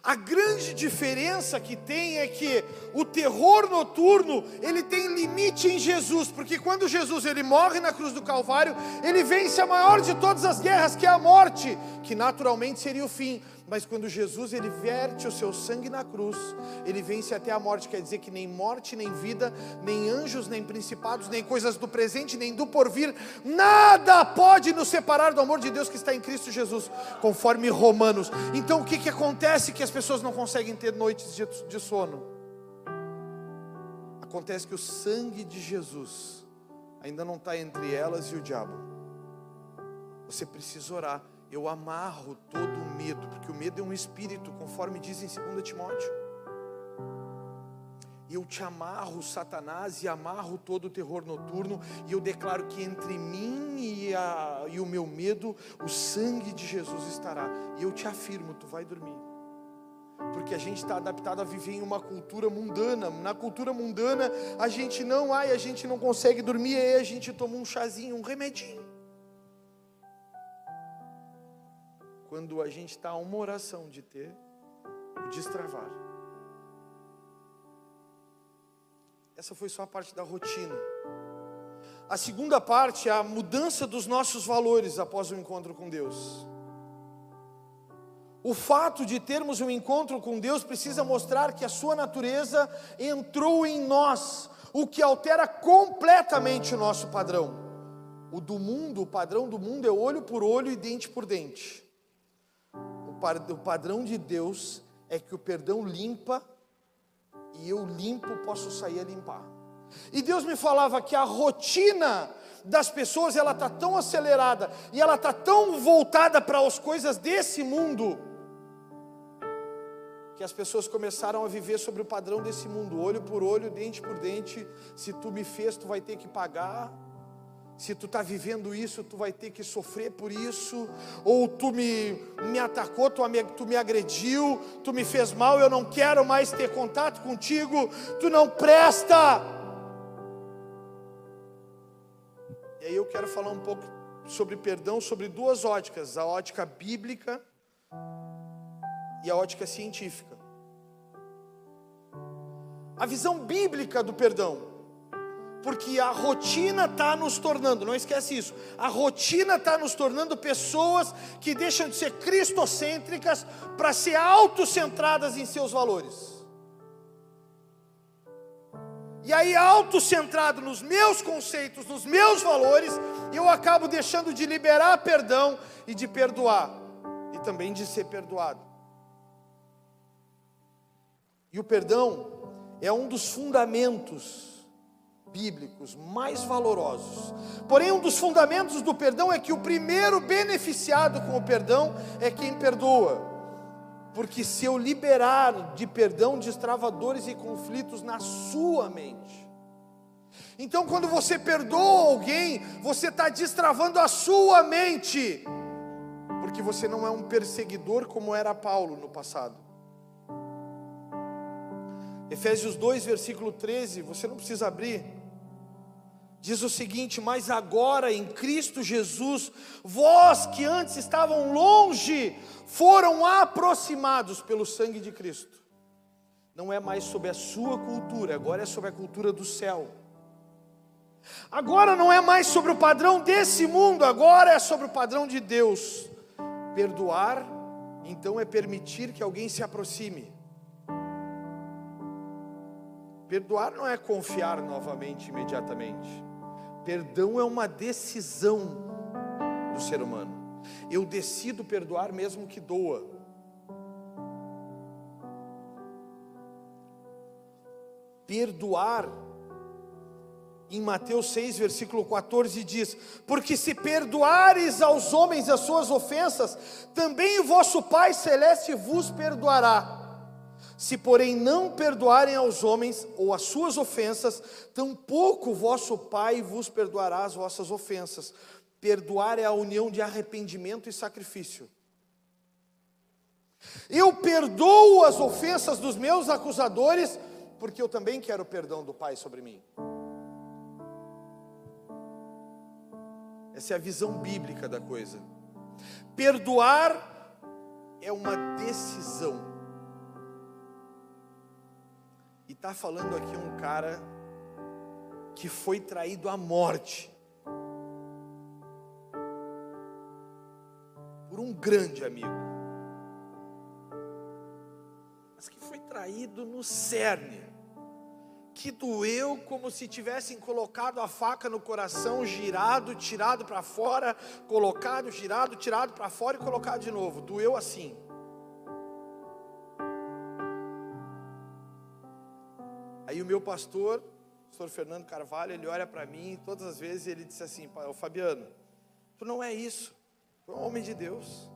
A grande diferença que tem é que o terror noturno, ele tem limite em Jesus, porque quando Jesus ele morre na cruz do Calvário, ele vence a maior de todas as guerras, que é a morte, que naturalmente seria o fim. Mas quando Jesus ele verte o seu sangue na cruz, ele vence até a morte, quer dizer que nem morte, nem vida, nem anjos, nem principados, nem coisas do presente, nem do porvir, nada pode nos separar do amor de Deus que está em Cristo Jesus, conforme Romanos. Então o que, que acontece que as pessoas não conseguem ter noites de, sono? Acontece que o sangue de Jesus ainda não está entre elas e o diabo. Você precisa orar eu amarro todo o medo, porque o medo é um espírito, conforme diz em 2 Timóteo. Eu te amarro, Satanás, e amarro todo o terror noturno, e eu declaro que entre mim e, a, e o meu medo, o sangue de Jesus estará. E eu te afirmo, tu vai dormir. Porque a gente está adaptado a viver em uma cultura mundana. Na cultura mundana, a gente não, ai, a gente não consegue dormir, aí a gente toma um chazinho, um remedinho. Quando a gente está a uma oração de ter o destravar. Essa foi só a parte da rotina. A segunda parte é a mudança dos nossos valores após o encontro com Deus. O fato de termos um encontro com Deus precisa mostrar que a sua natureza entrou em nós, o que altera completamente o nosso padrão. O do mundo, o padrão do mundo é olho por olho e dente por dente o padrão de Deus é que o perdão limpa e eu limpo posso sair a limpar. E Deus me falava que a rotina das pessoas ela está tão acelerada e ela está tão voltada para as coisas desse mundo que as pessoas começaram a viver sobre o padrão desse mundo, olho por olho, dente por dente. Se tu me fez, tu vai ter que pagar. Se tu está vivendo isso, tu vai ter que sofrer por isso, ou tu me, me atacou, tu me, tu me agrediu, tu me fez mal, eu não quero mais ter contato contigo, tu não presta. E aí eu quero falar um pouco sobre perdão, sobre duas óticas: a ótica bíblica e a ótica científica. A visão bíblica do perdão porque a rotina está nos tornando, não esquece isso, a rotina está nos tornando pessoas que deixam de ser cristocêntricas para ser autocentradas em seus valores. E aí, autocentrado nos meus conceitos, nos meus valores, eu acabo deixando de liberar perdão e de perdoar, e também de ser perdoado. E o perdão é um dos fundamentos bíblicos mais valorosos. Porém, um dos fundamentos do perdão é que o primeiro beneficiado com o perdão é quem perdoa. Porque se eu liberar de perdão, destrava dores e conflitos na sua mente. Então, quando você perdoa alguém, você está destravando a sua mente, porque você não é um perseguidor como era Paulo no passado. Efésios 2, versículo 13, você não precisa abrir diz o seguinte: Mas agora em Cristo Jesus, vós que antes estavam longe, foram aproximados pelo sangue de Cristo. Não é mais sobre a sua cultura, agora é sobre a cultura do céu. Agora não é mais sobre o padrão desse mundo, agora é sobre o padrão de Deus. Perdoar, então, é permitir que alguém se aproxime. Perdoar não é confiar novamente, imediatamente. Perdão é uma decisão do ser humano. Eu decido perdoar mesmo que doa. Perdoar, em Mateus 6, versículo 14, diz: Porque se perdoares aos homens as suas ofensas, também o vosso Pai Celeste vos perdoará. Se, porém, não perdoarem aos homens ou as suas ofensas, tampouco vosso Pai vos perdoará as vossas ofensas. Perdoar é a união de arrependimento e sacrifício. Eu perdoo as ofensas dos meus acusadores, porque eu também quero o perdão do Pai sobre mim. Essa é a visão bíblica da coisa. Perdoar é uma decisão. E está falando aqui um cara que foi traído à morte por um grande amigo, mas que foi traído no cerne, que doeu como se tivessem colocado a faca no coração, girado, tirado para fora, colocado, girado, tirado para fora e colocado de novo. Doeu assim. Aí o meu pastor, o pastor Fernando Carvalho, ele olha para mim todas as vezes ele disse assim: Fabiano, tu não é isso, tu é um homem de Deus.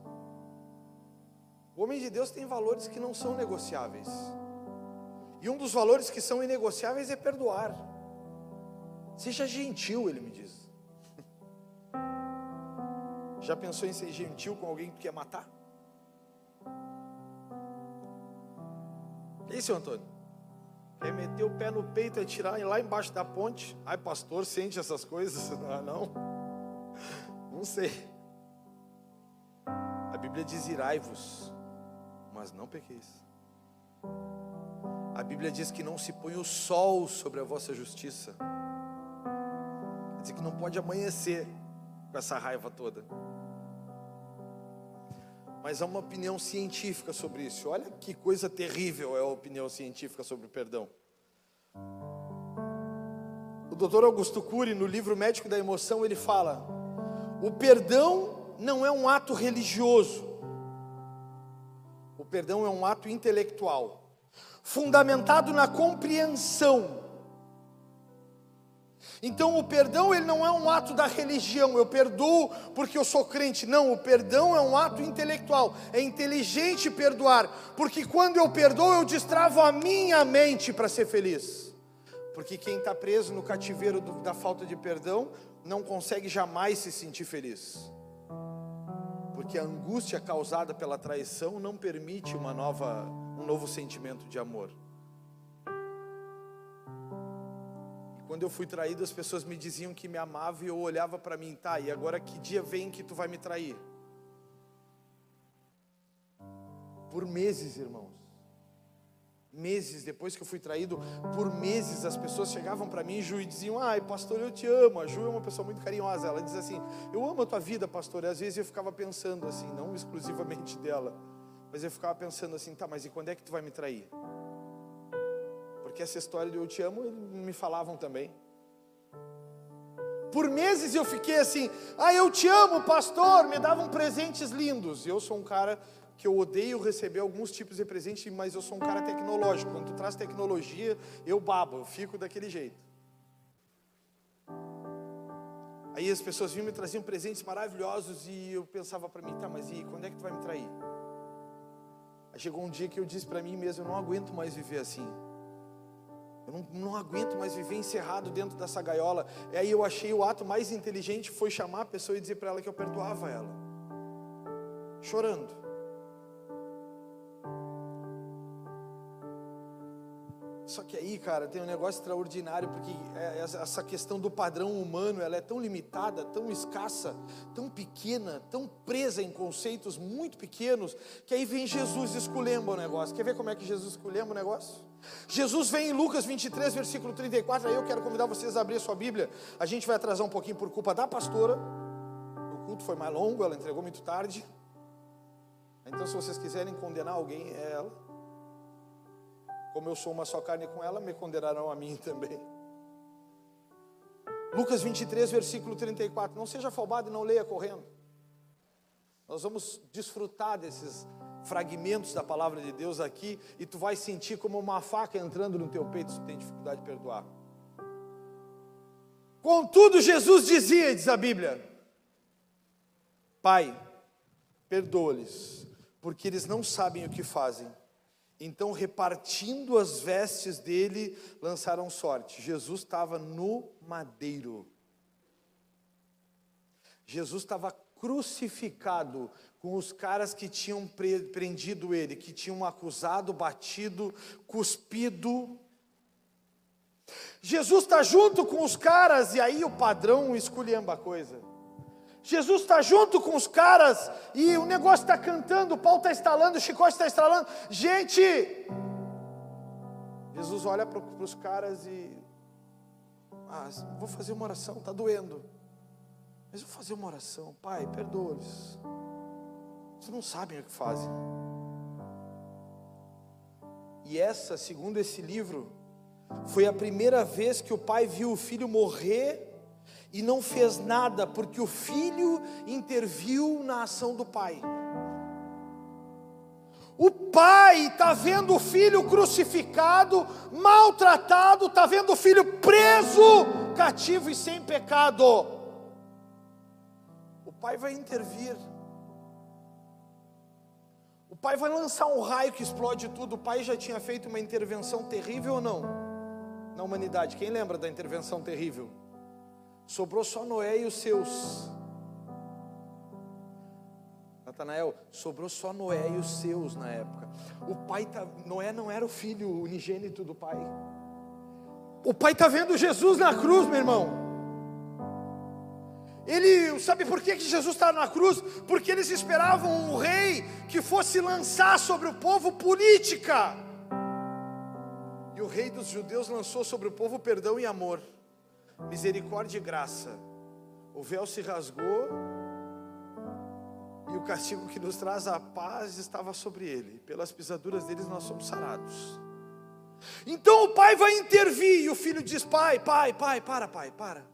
O homem de Deus tem valores que não são negociáveis. E um dos valores que são inegociáveis é perdoar. Seja gentil, ele me diz. Já pensou em ser gentil com alguém que quer matar? Isso, Antônio? Quer meter o pé no peito e tirar lá embaixo da ponte? Ai, pastor, sente essas coisas? Ah, não. Não sei. A Bíblia diz: irai-vos, mas não pequeis. A Bíblia diz que não se põe o sol sobre a vossa justiça. Quer dizer que não pode amanhecer com essa raiva toda. Mas há uma opinião científica sobre isso. Olha que coisa terrível é a opinião científica sobre o perdão. O doutor Augusto Cury, no livro Médico da Emoção, ele fala: o perdão não é um ato religioso, o perdão é um ato intelectual fundamentado na compreensão. Então o perdão ele não é um ato da religião, eu perdoo porque eu sou crente. Não, o perdão é um ato intelectual. É inteligente perdoar, porque quando eu perdoo eu destravo a minha mente para ser feliz. Porque quem está preso no cativeiro do, da falta de perdão não consegue jamais se sentir feliz. Porque a angústia causada pela traição não permite uma nova um novo sentimento de amor. Quando eu fui traído, as pessoas me diziam que me amavam e eu olhava para mim, tá, e agora que dia vem que tu vai me trair? Por meses, irmãos. Meses depois que eu fui traído, por meses as pessoas chegavam para mim Ju, e diziam: Ai, pastor, eu te amo. A Ju é uma pessoa muito carinhosa. Ela diz assim: Eu amo a tua vida, pastor. E às vezes eu ficava pensando assim, não exclusivamente dela mas eu ficava pensando assim, tá, mas e quando é que tu vai me trair? Porque essa história de eu te amo, me falavam também. Por meses eu fiquei assim, ah, eu te amo, pastor, me davam presentes lindos. Eu sou um cara que eu odeio receber alguns tipos de presente, mas eu sou um cara tecnológico. Quando tu traz tecnologia, eu babo, eu fico daquele jeito. Aí as pessoas vinham me traziam presentes maravilhosos e eu pensava para mim, tá, mas e quando é que tu vai me trair? Aí chegou um dia que eu disse para mim mesmo: eu não aguento mais viver assim. Eu não, não, aguento mais viver encerrado dentro dessa gaiola. E aí eu achei o ato mais inteligente foi chamar a pessoa e dizer para ela que eu perdoava ela, chorando. Só que aí, cara, tem um negócio extraordinário, porque é, essa questão do padrão humano, ela é tão limitada, tão escassa, tão pequena, tão presa em conceitos muito pequenos, que aí vem Jesus e esculhamba o negócio. Quer ver como é que Jesus esculhamba o negócio? Jesus vem em Lucas 23, versículo 34, aí eu quero convidar vocês a abrir a sua Bíblia. A gente vai atrasar um pouquinho por culpa da pastora. O culto foi mais longo, ela entregou muito tarde. Então, se vocês quiserem condenar alguém, é ela. Como eu sou uma só carne com ela, me condenarão a mim também. Lucas 23, versículo 34. Não seja afobado e não leia correndo. Nós vamos desfrutar desses fragmentos da palavra de Deus aqui e tu vai sentir como uma faca entrando no teu peito se tu tem dificuldade de perdoar. Contudo, Jesus dizia, diz a Bíblia: Pai, perdoa-lhes, porque eles não sabem o que fazem. Então, repartindo as vestes dele, lançaram sorte. Jesus estava no madeiro. Jesus estava crucificado com os caras que tinham prendido ele, que tinham acusado, batido, cuspido. Jesus está junto com os caras, e aí o padrão esculhamba a coisa. Jesus está junto com os caras e o negócio está cantando, o pau está estalando, o chicote está estralando. Gente, Jesus olha para os caras e. Ah, vou fazer uma oração, está doendo. Mas vou fazer uma oração. Pai, perdoa-os. Vocês não sabem o que fazem. E essa, segundo esse livro, foi a primeira vez que o pai viu o filho morrer e não fez nada, porque o filho interviu na ação do pai. O pai está vendo o filho crucificado, maltratado, está vendo o filho preso, cativo e sem pecado. O pai vai intervir. O pai vai lançar um raio que explode tudo. O pai já tinha feito uma intervenção terrível ou não? Na humanidade. Quem lembra da intervenção terrível? Sobrou só Noé e os seus. Natanael, sobrou só Noé e os seus na época. O pai tá, Noé não era o filho unigênito do pai. O pai está vendo Jesus na cruz, meu irmão. Ele sabe por que, que Jesus está na cruz? Porque eles esperavam um rei que fosse lançar sobre o povo política. E o rei dos judeus lançou sobre o povo perdão e amor misericórdia e graça. O véu se rasgou e o castigo que nos traz a paz estava sobre ele. Pelas pisaduras deles nós somos sarados. Então o pai vai intervir e o filho diz: Pai, pai, pai, para, pai, para.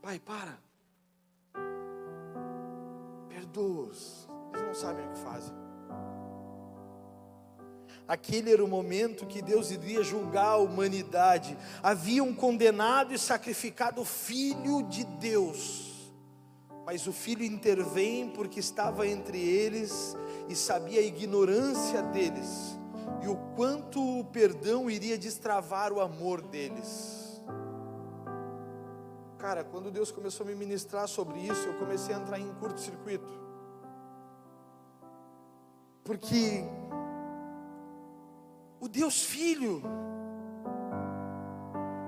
Pai, para. Perdoa-os. Eles não sabem o que fazem. Aquele era o momento que Deus iria julgar a humanidade. Haviam condenado e sacrificado Filho de Deus. Mas o Filho intervém porque estava entre eles e sabia a ignorância deles e o quanto o perdão iria destravar o amor deles. Cara, quando Deus começou a me ministrar sobre isso, eu comecei a entrar em curto-circuito. Porque o Deus Filho.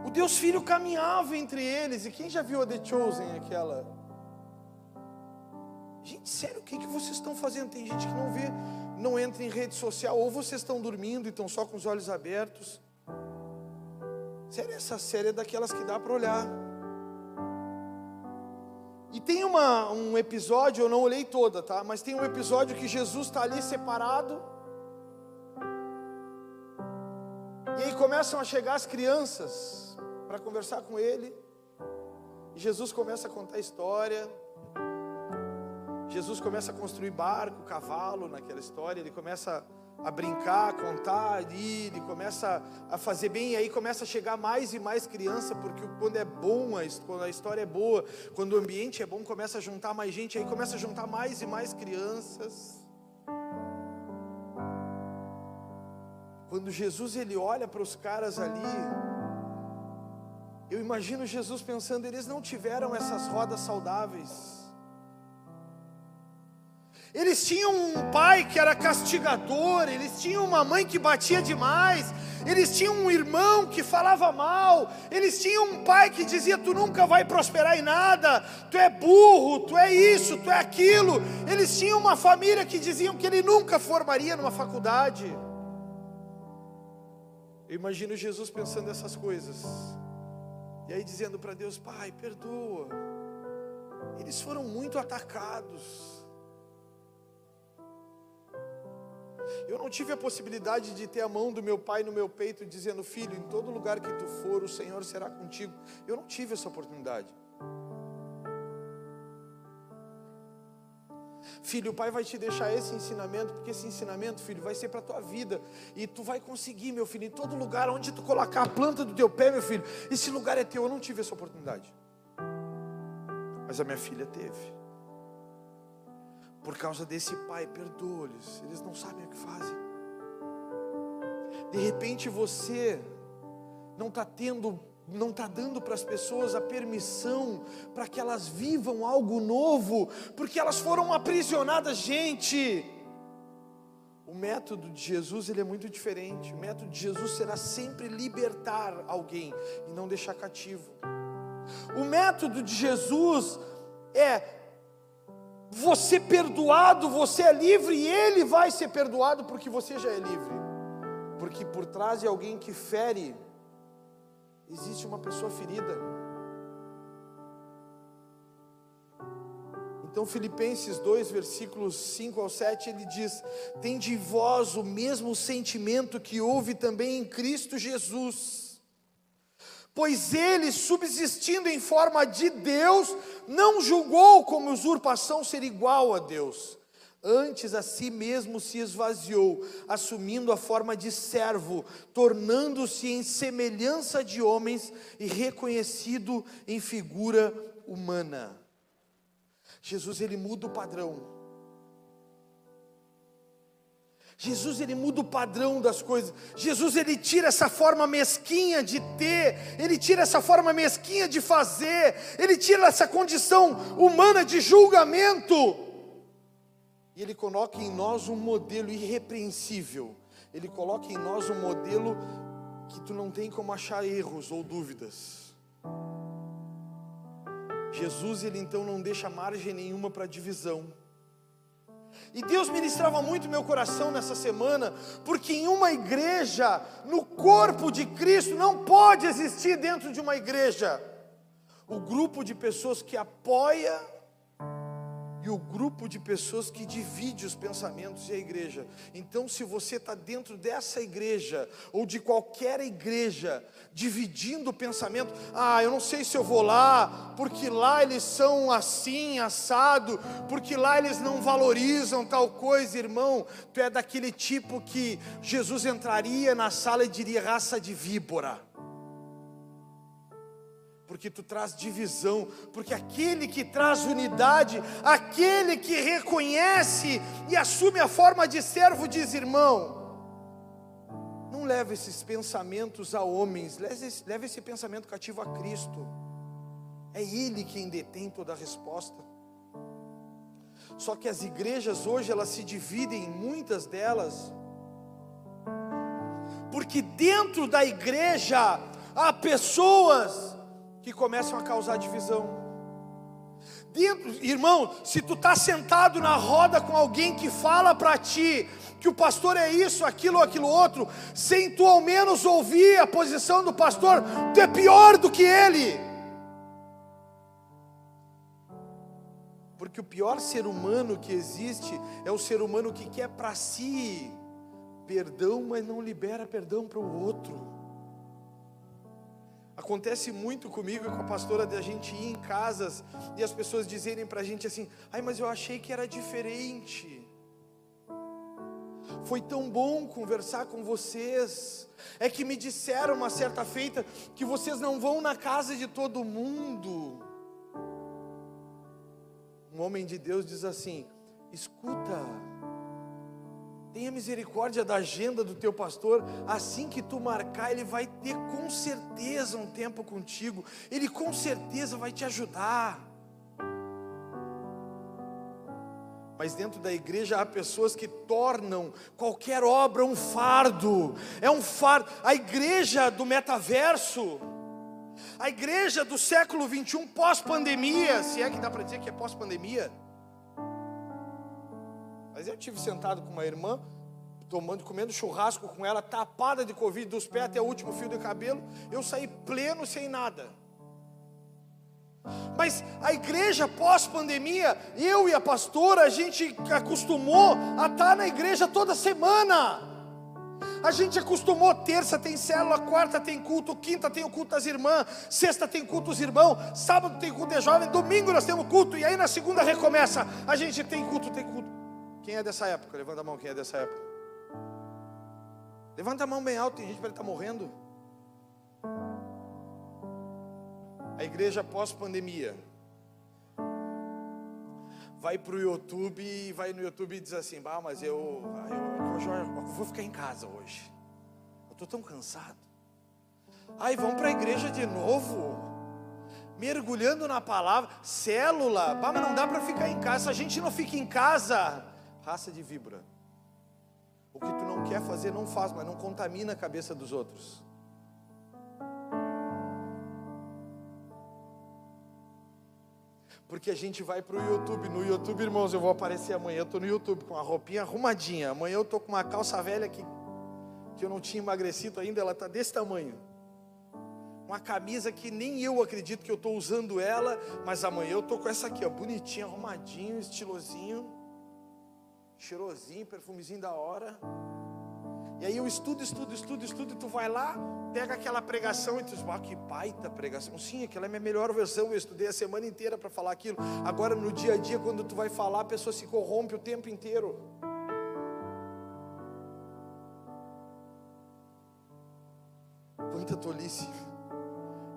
O Deus Filho caminhava entre eles. E quem já viu a The Chosen, aquela? Gente, sério, o que, que vocês estão fazendo? Tem gente que não vê, não entra em rede social, ou vocês estão dormindo e estão só com os olhos abertos. Sério, essa série é daquelas que dá para olhar. E tem uma, um episódio, eu não olhei toda, tá? Mas tem um episódio que Jesus está ali separado E aí começam a chegar as crianças para conversar com ele. E Jesus começa a contar história. Jesus começa a construir barco, cavalo naquela história. Ele começa a brincar, a contar ali. Ele começa a fazer bem. E aí começa a chegar mais e mais criança. Porque quando é bom, quando a história é boa, quando o ambiente é bom, começa a juntar mais gente. Aí começa a juntar mais e mais crianças. Quando Jesus ele olha para os caras ali, eu imagino Jesus pensando, eles não tiveram essas rodas saudáveis. Eles tinham um pai que era castigador, eles tinham uma mãe que batia demais, eles tinham um irmão que falava mal, eles tinham um pai que dizia: Tu nunca vai prosperar em nada, tu é burro, tu é isso, tu é aquilo. Eles tinham uma família que diziam que ele nunca formaria numa faculdade. Eu imagino Jesus pensando essas coisas. E aí dizendo para Deus: Pai, perdoa. Eles foram muito atacados. Eu não tive a possibilidade de ter a mão do meu pai no meu peito, dizendo: Filho, em todo lugar que tu for, o Senhor será contigo. Eu não tive essa oportunidade. Filho, o pai vai te deixar esse ensinamento, porque esse ensinamento, filho, vai ser para a tua vida. E tu vai conseguir, meu filho, em todo lugar onde tu colocar a planta do teu pé, meu filho, esse lugar é teu. Eu não tive essa oportunidade. Mas a minha filha teve. Por causa desse pai, perdoa-lhes. Eles não sabem o que fazem. De repente você não está tendo, não está dando para as pessoas a permissão para que elas vivam algo novo, porque elas foram aprisionadas, gente. O método de Jesus ele é muito diferente. O método de Jesus será sempre libertar alguém e não deixar cativo. O método de Jesus é você perdoado, você é livre e ele vai ser perdoado porque você já é livre. Porque por trás de alguém que fere existe uma pessoa ferida. Então, Filipenses 2, versículos 5 ao 7, ele diz: Tem de vós o mesmo sentimento que houve também em Cristo Jesus. Pois ele, subsistindo em forma de Deus, não julgou como usurpação ser igual a Deus. Antes a si mesmo se esvaziou, assumindo a forma de servo, tornando-se em semelhança de homens e reconhecido em figura humana. Jesus ele muda o padrão. Jesus ele muda o padrão das coisas. Jesus ele tira essa forma mesquinha de ter, ele tira essa forma mesquinha de fazer, ele tira essa condição humana de julgamento. E ele coloca em nós um modelo irrepreensível. Ele coloca em nós um modelo que tu não tem como achar erros ou dúvidas. Jesus, ele então não deixa margem nenhuma para divisão. E Deus ministrava muito meu coração nessa semana, porque em uma igreja, no corpo de Cristo, não pode existir dentro de uma igreja o grupo de pessoas que apoia e o grupo de pessoas que divide os pensamentos e a igreja. Então, se você está dentro dessa igreja, ou de qualquer igreja, dividindo o pensamento, ah, eu não sei se eu vou lá, porque lá eles são assim, assado, porque lá eles não valorizam tal coisa, irmão, tu é daquele tipo que Jesus entraria na sala e diria raça de víbora porque tu traz divisão, porque aquele que traz unidade, aquele que reconhece e assume a forma de servo, diz irmão, não leve esses pensamentos a homens, leve esse pensamento cativo a Cristo, é Ele quem detém toda a resposta. Só que as igrejas hoje elas se dividem, muitas delas, porque dentro da igreja há pessoas que começam a causar divisão. Dentro, irmão, se tu está sentado na roda com alguém que fala para ti que o pastor é isso, aquilo, aquilo outro, sem tu ao menos ouvir a posição do pastor, tu é pior do que ele. Porque o pior ser humano que existe é o ser humano que quer para si perdão, mas não libera perdão para o outro. Acontece muito comigo e com a pastora de a gente ir em casas e as pessoas dizerem para a gente assim: ai, mas eu achei que era diferente. Foi tão bom conversar com vocês. É que me disseram uma certa feita que vocês não vão na casa de todo mundo. Um homem de Deus diz assim: escuta, Tenha misericórdia da agenda do teu pastor, assim que tu marcar, ele vai ter com certeza um tempo contigo, ele com certeza vai te ajudar. Mas dentro da igreja há pessoas que tornam qualquer obra um fardo, é um fardo. A igreja do metaverso, a igreja do século 21 pós-pandemia, se é que dá para dizer que é pós-pandemia, mas eu tive sentado com uma irmã, tomando, comendo churrasco com ela, tapada de covid dos pés até o último fio de cabelo. Eu saí pleno sem nada. Mas a igreja pós-pandemia, eu e a pastora, a gente acostumou a estar na igreja toda semana. A gente acostumou, terça tem célula, quarta tem culto, quinta tem o culto das irmãs, sexta tem culto dos irmãos, sábado tem culto de jovem, domingo nós temos culto, e aí na segunda recomeça, a gente tem culto, tem culto. Quem é dessa época? Levanta a mão, quem é dessa época? Levanta a mão bem alto, tem gente para estar tá morrendo. A igreja pós-pandemia vai para o YouTube e vai no YouTube e diz assim: bah, mas eu, eu, eu, eu vou ficar em casa hoje. estou tão cansado. Ai, vamos para a igreja de novo. Mergulhando na palavra, célula. Bah, mas não dá para ficar em casa. Se a gente não fica em casa, raça de víbora. O que tu não quer fazer, não faz, mas não contamina a cabeça dos outros. Porque a gente vai para o YouTube. No YouTube, irmãos, eu vou aparecer amanhã. Eu estou no YouTube com a roupinha arrumadinha. Amanhã eu estou com uma calça velha que, que eu não tinha emagrecido ainda. Ela está desse tamanho. Uma camisa que nem eu acredito que eu estou usando ela. Mas amanhã eu estou com essa aqui, ó, bonitinha, arrumadinho, estilosinho. Cheirosinho, perfumezinho da hora. E aí eu estudo, estudo, estudo, estudo, e tu vai lá, pega aquela pregação e tu diz, ah, que baita pregação. Sim, aquela é a minha melhor versão, eu estudei a semana inteira para falar aquilo. Agora no dia a dia, quando tu vai falar, a pessoa se corrompe o tempo inteiro. Quanta tolice.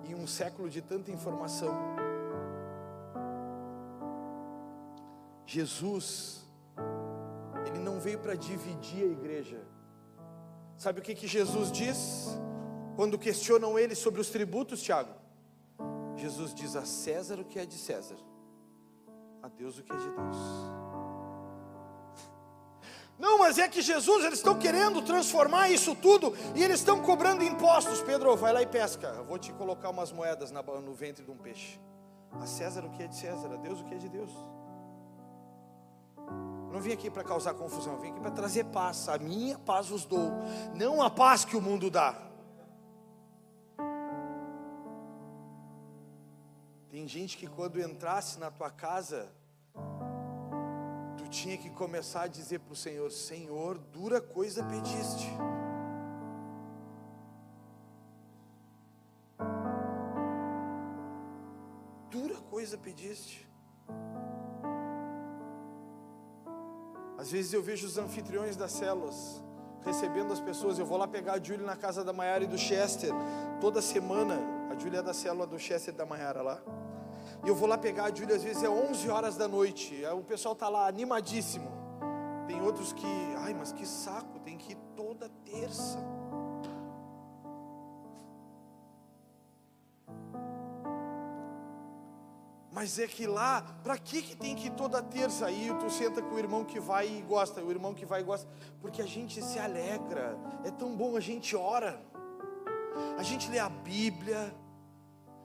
Em um século de tanta informação. Jesus, Ele não veio para dividir a igreja. Sabe o que, que Jesus diz? Quando questionam ele sobre os tributos, Tiago? Jesus diz a César o que é de César, a Deus o que é de Deus. Não, mas é que Jesus, eles estão querendo transformar isso tudo e eles estão cobrando impostos. Pedro, vai lá e pesca. Eu vou te colocar umas moedas no ventre de um peixe. A César o que é de César, a Deus o que é de Deus. Não vim aqui para causar confusão, vim aqui para trazer paz. A minha paz vos dou, não a paz que o mundo dá. Tem gente que quando entrasse na tua casa, tu tinha que começar a dizer para o Senhor: Senhor, dura coisa pediste. Dura coisa pediste. Às vezes eu vejo os anfitriões das células recebendo as pessoas. Eu vou lá pegar a Júlia na casa da Maiara e do Chester toda semana. A Júlia é da célula do Chester e da Maiara lá. E eu vou lá pegar a Júlia, às vezes é 11 horas da noite. O pessoal está lá animadíssimo. Tem outros que, ai, mas que saco, tem que ir toda terça. Mas é que lá, para que, que tem que ir toda terça aí? Tu senta com o irmão que vai e gosta, o irmão que vai e gosta, porque a gente se alegra, é tão bom, a gente ora, a gente lê a Bíblia,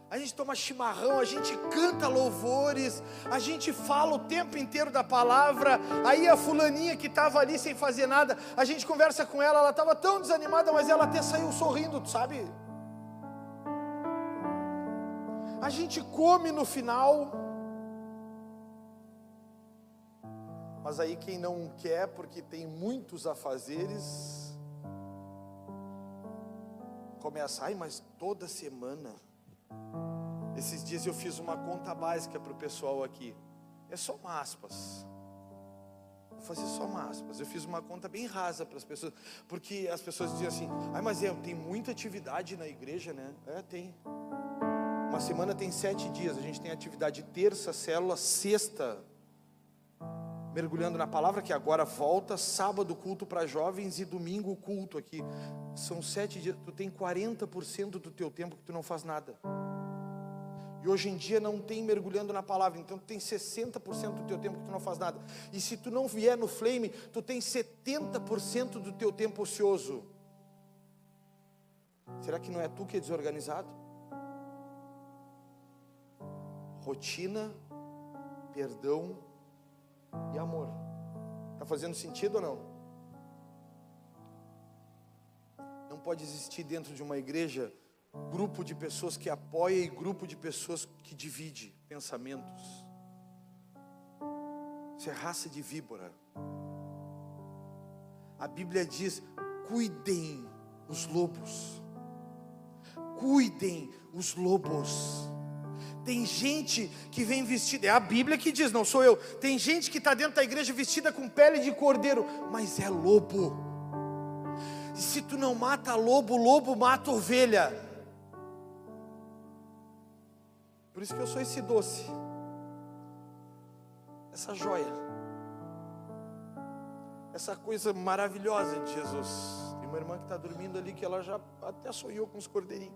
a gente toma chimarrão, a gente canta louvores, a gente fala o tempo inteiro da palavra. Aí a fulaninha que estava ali sem fazer nada, a gente conversa com ela, ela estava tão desanimada, mas ela até saiu sorrindo, sabe? A gente come no final. Mas aí quem não quer, porque tem muitos afazeres, começa, ai, mas toda semana. Esses dias eu fiz uma conta básica para o pessoal aqui. É só aspas. Vou fazer só aspas. Eu fiz uma conta bem rasa para as pessoas, porque as pessoas diziam assim: ai, mas é, tem muita atividade na igreja, né? É, tem. Uma semana tem sete dias, a gente tem atividade terça, célula, sexta, mergulhando na palavra, que agora volta, sábado culto para jovens e domingo culto aqui. São sete dias, tu tem 40% do teu tempo que tu não faz nada. E hoje em dia não tem mergulhando na palavra, então tu tem 60% do teu tempo que tu não faz nada. E se tu não vier no flame, tu tem 70% do teu tempo ocioso. Será que não é tu que é desorganizado? Rotina, perdão e amor. Está fazendo sentido ou não? Não pode existir dentro de uma igreja grupo de pessoas que apoia e grupo de pessoas que divide pensamentos. Isso é raça de víbora. A Bíblia diz: cuidem os lobos. Cuidem os lobos. Tem gente que vem vestida, é a Bíblia que diz, não sou eu. Tem gente que está dentro da igreja vestida com pele de cordeiro, mas é lobo. E se tu não mata lobo, lobo mata ovelha. Por isso que eu sou esse doce, essa joia, essa coisa maravilhosa de Jesus. Tem uma irmã que está dormindo ali, que ela já até sonhou com os cordeirinhos.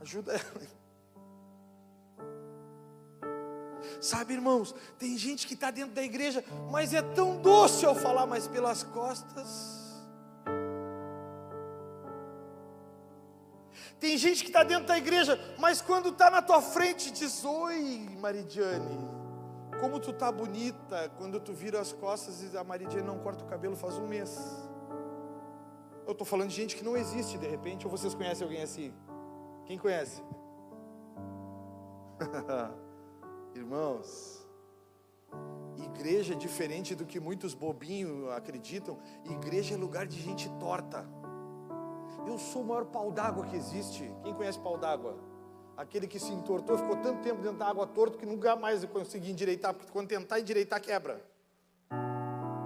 Ajuda ela. Sabe, irmãos, tem gente que está dentro da igreja, mas é tão doce ao falar, mas pelas costas. Tem gente que está dentro da igreja, mas quando está na tua frente diz: Oi, Maridiane, como tu tá bonita. Quando tu vira as costas e a Maridiane não corta o cabelo faz um mês. Eu estou falando de gente que não existe de repente, ou vocês conhecem alguém assim? Quem conhece? Irmãos, igreja é diferente do que muitos bobinhos acreditam. Igreja é lugar de gente torta. Eu sou o maior pau d'água que existe. Quem conhece pau d'água? Aquele que se entortou, ficou tanto tempo dentro da água torto que nunca mais consegui endireitar, porque quando tentar endireitar, quebra.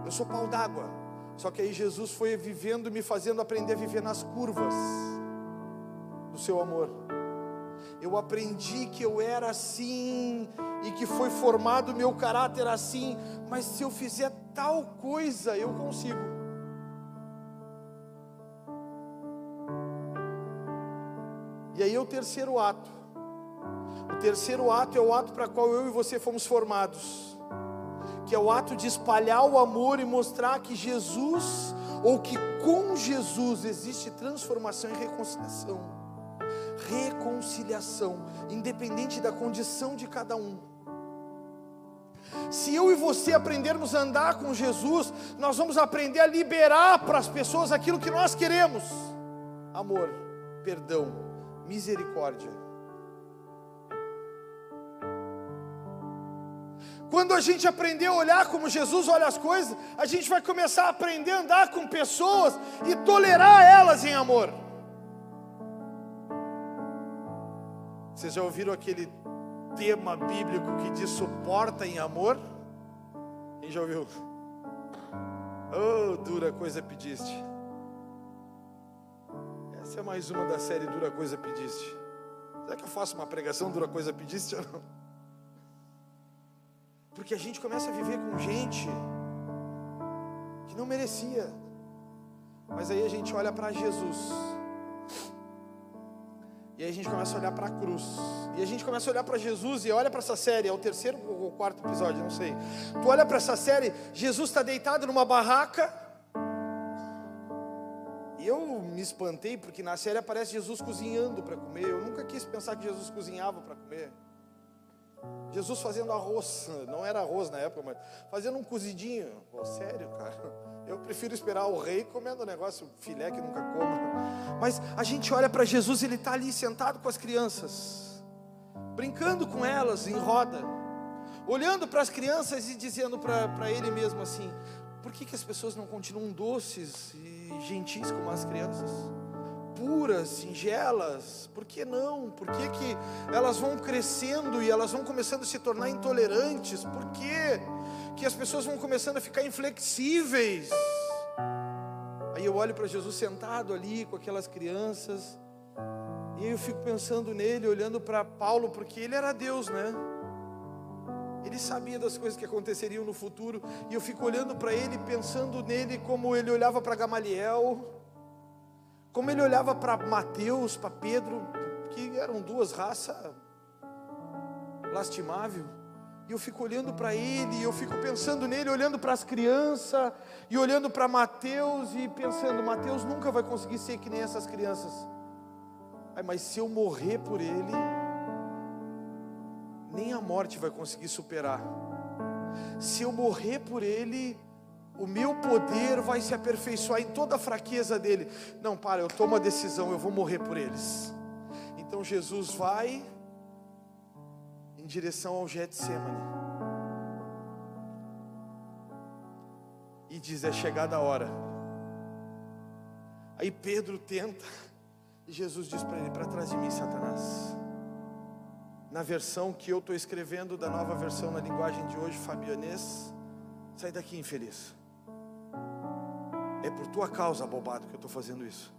Eu sou pau d'água. Só que aí Jesus foi vivendo, me fazendo aprender a viver nas curvas do seu amor. Eu aprendi que eu era assim e que foi formado meu caráter assim, mas se eu fizer tal coisa, eu consigo. E aí é o terceiro ato. O terceiro ato é o ato para qual eu e você fomos formados, que é o ato de espalhar o amor e mostrar que Jesus, ou que com Jesus existe transformação e reconciliação. Reconciliação, independente da condição de cada um. Se eu e você aprendermos a andar com Jesus, nós vamos aprender a liberar para as pessoas aquilo que nós queremos: amor, perdão, misericórdia. Quando a gente aprender a olhar como Jesus olha as coisas, a gente vai começar a aprender a andar com pessoas e tolerar elas em amor. Vocês já ouviram aquele tema bíblico que diz suporta em amor? Quem já ouviu? Oh, dura coisa pediste. Essa é mais uma da série Dura Coisa Pediste. Será que eu faço uma pregação Dura Coisa Pediste ou não? Porque a gente começa a viver com gente que não merecia. Mas aí a gente olha para Jesus. E aí a gente começa a olhar para a cruz. E a gente começa a olhar para Jesus e olha para essa série, é o terceiro ou quarto episódio, não sei. Tu olha para essa série, Jesus está deitado numa barraca eu me espantei porque na série aparece Jesus cozinhando para comer. Eu nunca quis pensar que Jesus cozinhava para comer. Jesus fazendo arroz, não era arroz na época, mas fazendo um cozidinho. Pô, sério, cara. Eu prefiro esperar o rei comendo o negócio filé que nunca como. Mas a gente olha para Jesus, ele está ali sentado com as crianças, brincando com elas em roda, olhando para as crianças e dizendo para ele mesmo assim: por que, que as pessoas não continuam doces e gentis como as crianças, puras, singelas, por que não? Por que, que elas vão crescendo e elas vão começando a se tornar intolerantes? Por que, que as pessoas vão começando a ficar inflexíveis? Aí eu olho para Jesus sentado ali com aquelas crianças, e eu fico pensando nele, olhando para Paulo, porque ele era Deus, né? Ele sabia das coisas que aconteceriam no futuro, e eu fico olhando para ele, pensando nele como ele olhava para Gamaliel, como ele olhava para Mateus, para Pedro, que eram duas raças lastimável. E eu fico olhando para ele, e eu fico pensando nele, olhando para as crianças, e olhando para Mateus, e pensando: Mateus nunca vai conseguir ser que nem essas crianças. Ai, mas se eu morrer por ele, nem a morte vai conseguir superar. Se eu morrer por Ele, o meu poder vai se aperfeiçoar em toda a fraqueza dele. Não, para, eu tomo a decisão, eu vou morrer por eles. Então Jesus vai em direção ao Getsemane. E diz: É chegada a hora. Aí Pedro tenta, e Jesus diz para ele: Para trás de mim, Satanás na versão que eu estou escrevendo, da nova versão na linguagem de hoje, fabianês, sai daqui infeliz. É por tua causa, abobado, que eu estou fazendo isso.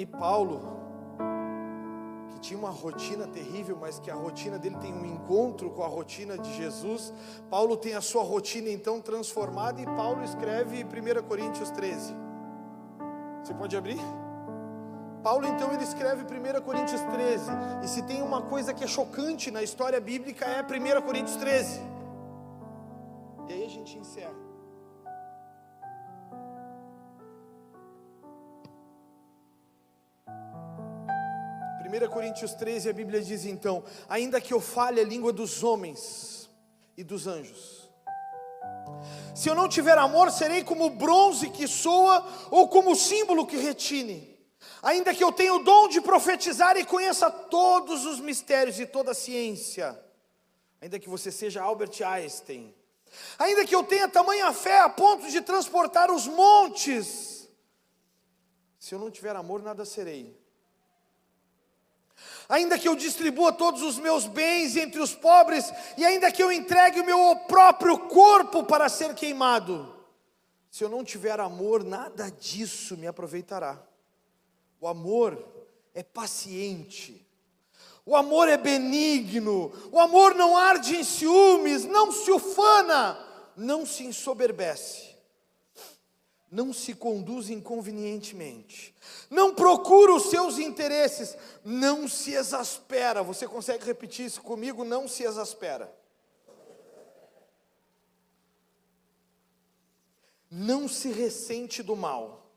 Aí Paulo, que tinha uma rotina terrível, mas que a rotina dele tem um encontro com a rotina de Jesus. Paulo tem a sua rotina então transformada e Paulo escreve 1 Coríntios 13. Você pode abrir? Paulo então ele escreve 1 Coríntios 13. E se tem uma coisa que é chocante na história bíblica é 1 Coríntios 13. E aí a gente encerra. 1 Coríntios 13, a Bíblia diz então: Ainda que eu fale a língua dos homens e dos anjos, se eu não tiver amor, serei como bronze que soa ou como símbolo que retine. Ainda que eu tenha o dom de profetizar e conheça todos os mistérios e toda a ciência, ainda que você seja Albert Einstein, ainda que eu tenha tamanha fé a ponto de transportar os montes, se eu não tiver amor, nada serei ainda que eu distribua todos os meus bens entre os pobres, e ainda que eu entregue o meu próprio corpo para ser queimado, se eu não tiver amor, nada disso me aproveitará. O amor é paciente, o amor é benigno, o amor não arde em ciúmes, não se ufana, não se ensoberbece não se conduz inconvenientemente, não procura os seus interesses, não se exaspera. Você consegue repetir isso comigo? Não se exaspera. Não se ressente do mal,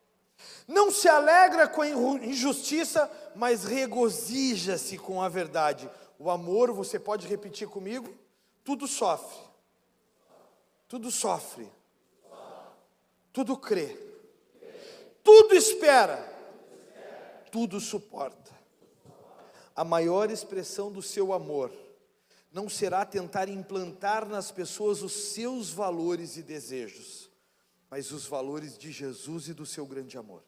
não se alegra com a injustiça, mas regozija-se com a verdade. O amor, você pode repetir comigo? Tudo sofre, tudo sofre tudo crê, tudo espera, tudo suporta. A maior expressão do seu amor não será tentar implantar nas pessoas os seus valores e desejos, mas os valores de Jesus e do seu grande amor.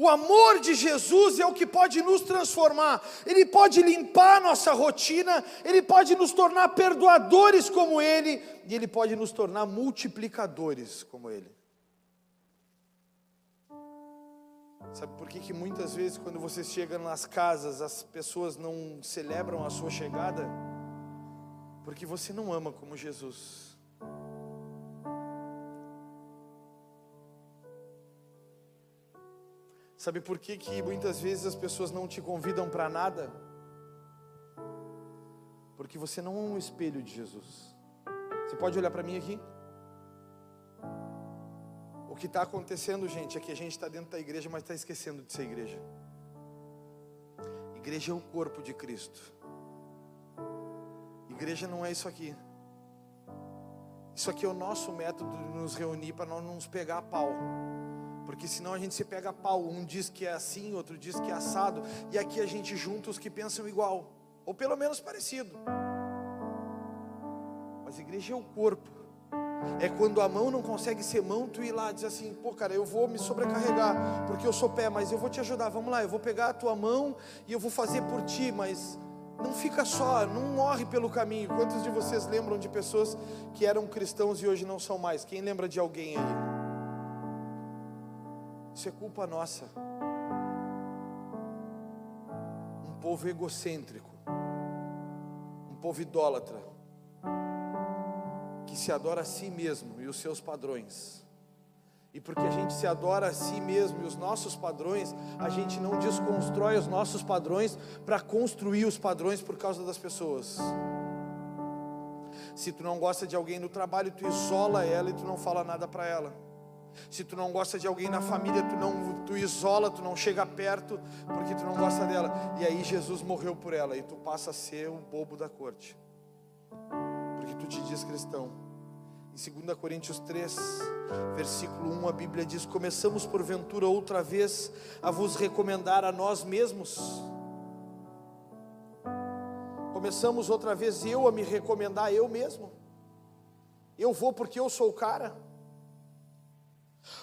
O amor de Jesus é o que pode nos transformar, ele pode limpar nossa rotina, ele pode nos tornar perdoadores como ele, e ele pode nos tornar multiplicadores como ele. Sabe por que, que muitas vezes, quando você chega nas casas, as pessoas não celebram a sua chegada? Porque você não ama como Jesus. Sabe por que, que muitas vezes as pessoas não te convidam para nada? Porque você não é um espelho de Jesus. Você pode olhar para mim aqui? O que está acontecendo, gente, é que a gente está dentro da igreja, mas está esquecendo de ser igreja. Igreja é o corpo de Cristo. Igreja não é isso aqui. Isso aqui é o nosso método de nos reunir para não nos pegar a pau porque senão a gente se pega a pau. Um diz que é assim, outro diz que é assado, e aqui a gente junta os que pensam igual, ou pelo menos parecido. Mas igreja é o corpo. É quando a mão não consegue ser mão, tu ir lá e diz assim: pô, cara, eu vou me sobrecarregar, porque eu sou pé, mas eu vou te ajudar. Vamos lá, eu vou pegar a tua mão e eu vou fazer por ti, mas não fica só, não morre pelo caminho. Quantos de vocês lembram de pessoas que eram cristãos e hoje não são mais? Quem lembra de alguém aí? Isso é culpa nossa. Um povo egocêntrico, um povo idólatra, que se adora a si mesmo e os seus padrões. E porque a gente se adora a si mesmo e os nossos padrões, a gente não desconstrói os nossos padrões para construir os padrões por causa das pessoas. Se tu não gosta de alguém no trabalho, tu isola ela e tu não fala nada para ela. Se tu não gosta de alguém na família, tu não tu isola, tu não chega perto, porque tu não gosta dela. E aí Jesus morreu por ela e tu passa a ser o bobo da corte. Porque tu te diz cristão. Em 2 Coríntios 3, versículo 1, a Bíblia diz: "Começamos porventura outra vez a vos recomendar a nós mesmos". Começamos outra vez eu a me recomendar eu mesmo. Eu vou porque eu sou o cara.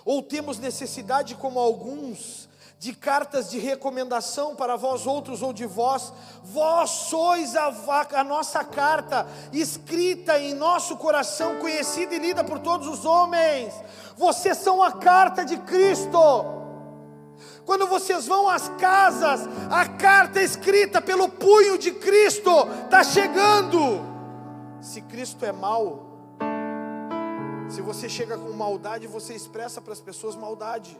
Ou temos necessidade, como alguns, de cartas de recomendação para vós outros ou de vós, vós sois a, a, nossa carta, escrita em nosso coração, conhecida e lida por todos os homens, vocês são a carta de Cristo. Quando vocês vão às casas, a carta escrita pelo punho de Cristo está chegando. Se Cristo é mau, se você chega com maldade, você expressa para as pessoas maldade.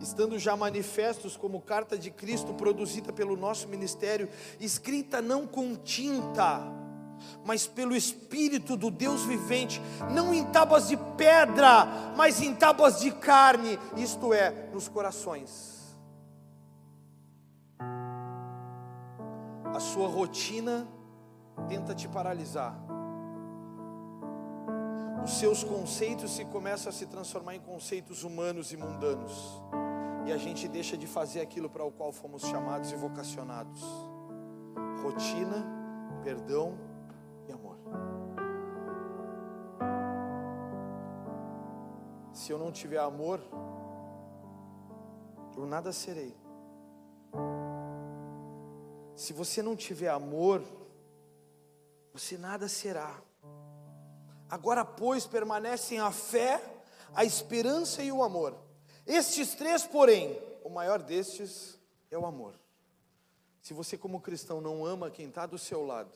estando já manifestos como carta de Cristo produzida pelo nosso ministério, escrita não com tinta, mas pelo Espírito do Deus vivente, não em tábuas de pedra, mas em tábuas de carne, isto é, nos corações. A sua rotina tenta te paralisar. Os seus conceitos se começam a se transformar em conceitos humanos e mundanos e a gente deixa de fazer aquilo para o qual fomos chamados e vocacionados. Rotina, perdão e amor. Se eu não tiver amor, eu nada serei. Se você não tiver amor, você nada será. Agora, pois, permanecem a fé, a esperança e o amor. Estes três, porém, o maior destes é o amor. Se você, como cristão, não ama quem está do seu lado,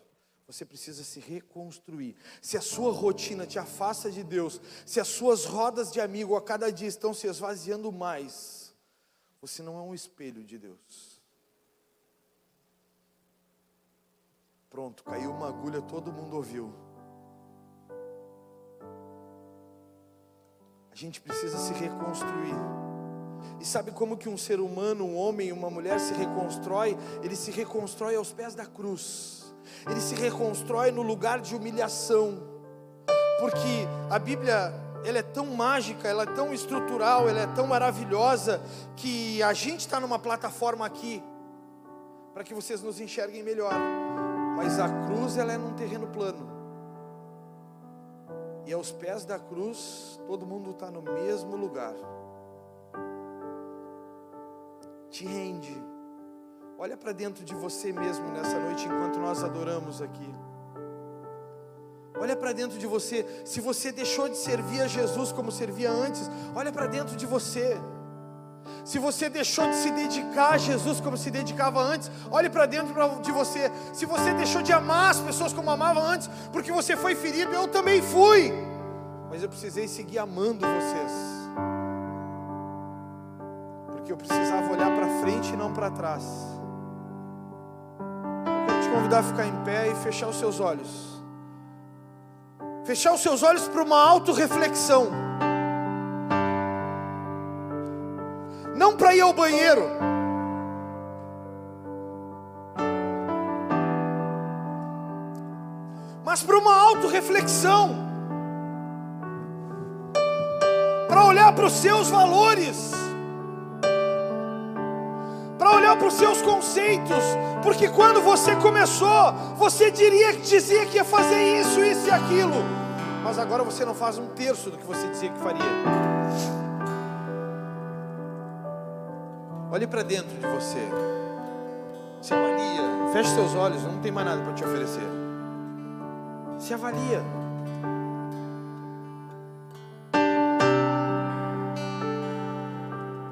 você precisa se reconstruir. Se a sua rotina te afasta de Deus, se as suas rodas de amigo a cada dia estão se esvaziando mais, você não é um espelho de Deus. Pronto, caiu uma agulha, todo mundo ouviu. A gente precisa se reconstruir. E sabe como que um ser humano, um homem uma mulher se reconstrói? Ele se reconstrói aos pés da cruz. Ele se reconstrói no lugar de humilhação. Porque a Bíblia, ela é tão mágica, ela é tão estrutural, ela é tão maravilhosa que a gente está numa plataforma aqui para que vocês nos enxerguem melhor. Mas a cruz ela é num terreno plano. E aos pés da cruz, todo mundo está no mesmo lugar te rende. Olha para dentro de você mesmo nessa noite enquanto nós adoramos aqui. Olha para dentro de você. Se você deixou de servir a Jesus como servia antes, olha para dentro de você. Se você deixou de se dedicar a Jesus como se dedicava antes, olhe para dentro de você. Se você deixou de amar as pessoas como amava antes, porque você foi ferido, eu também fui. Mas eu precisei seguir amando vocês porque eu precisava olhar para frente e não para trás. Eu quero te convidar a ficar em pé e fechar os seus olhos. Fechar os seus olhos para uma autorreflexão. Não para ir ao banheiro. Mas para uma autorreflexão. Para olhar para os seus valores olhar para os seus conceitos, porque quando você começou, você diria, dizia que ia fazer isso, isso e aquilo, mas agora você não faz um terço do que você dizia que faria. Olhe para dentro de você, se avalia, feche seus olhos, não tem mais nada para te oferecer. Se avalia.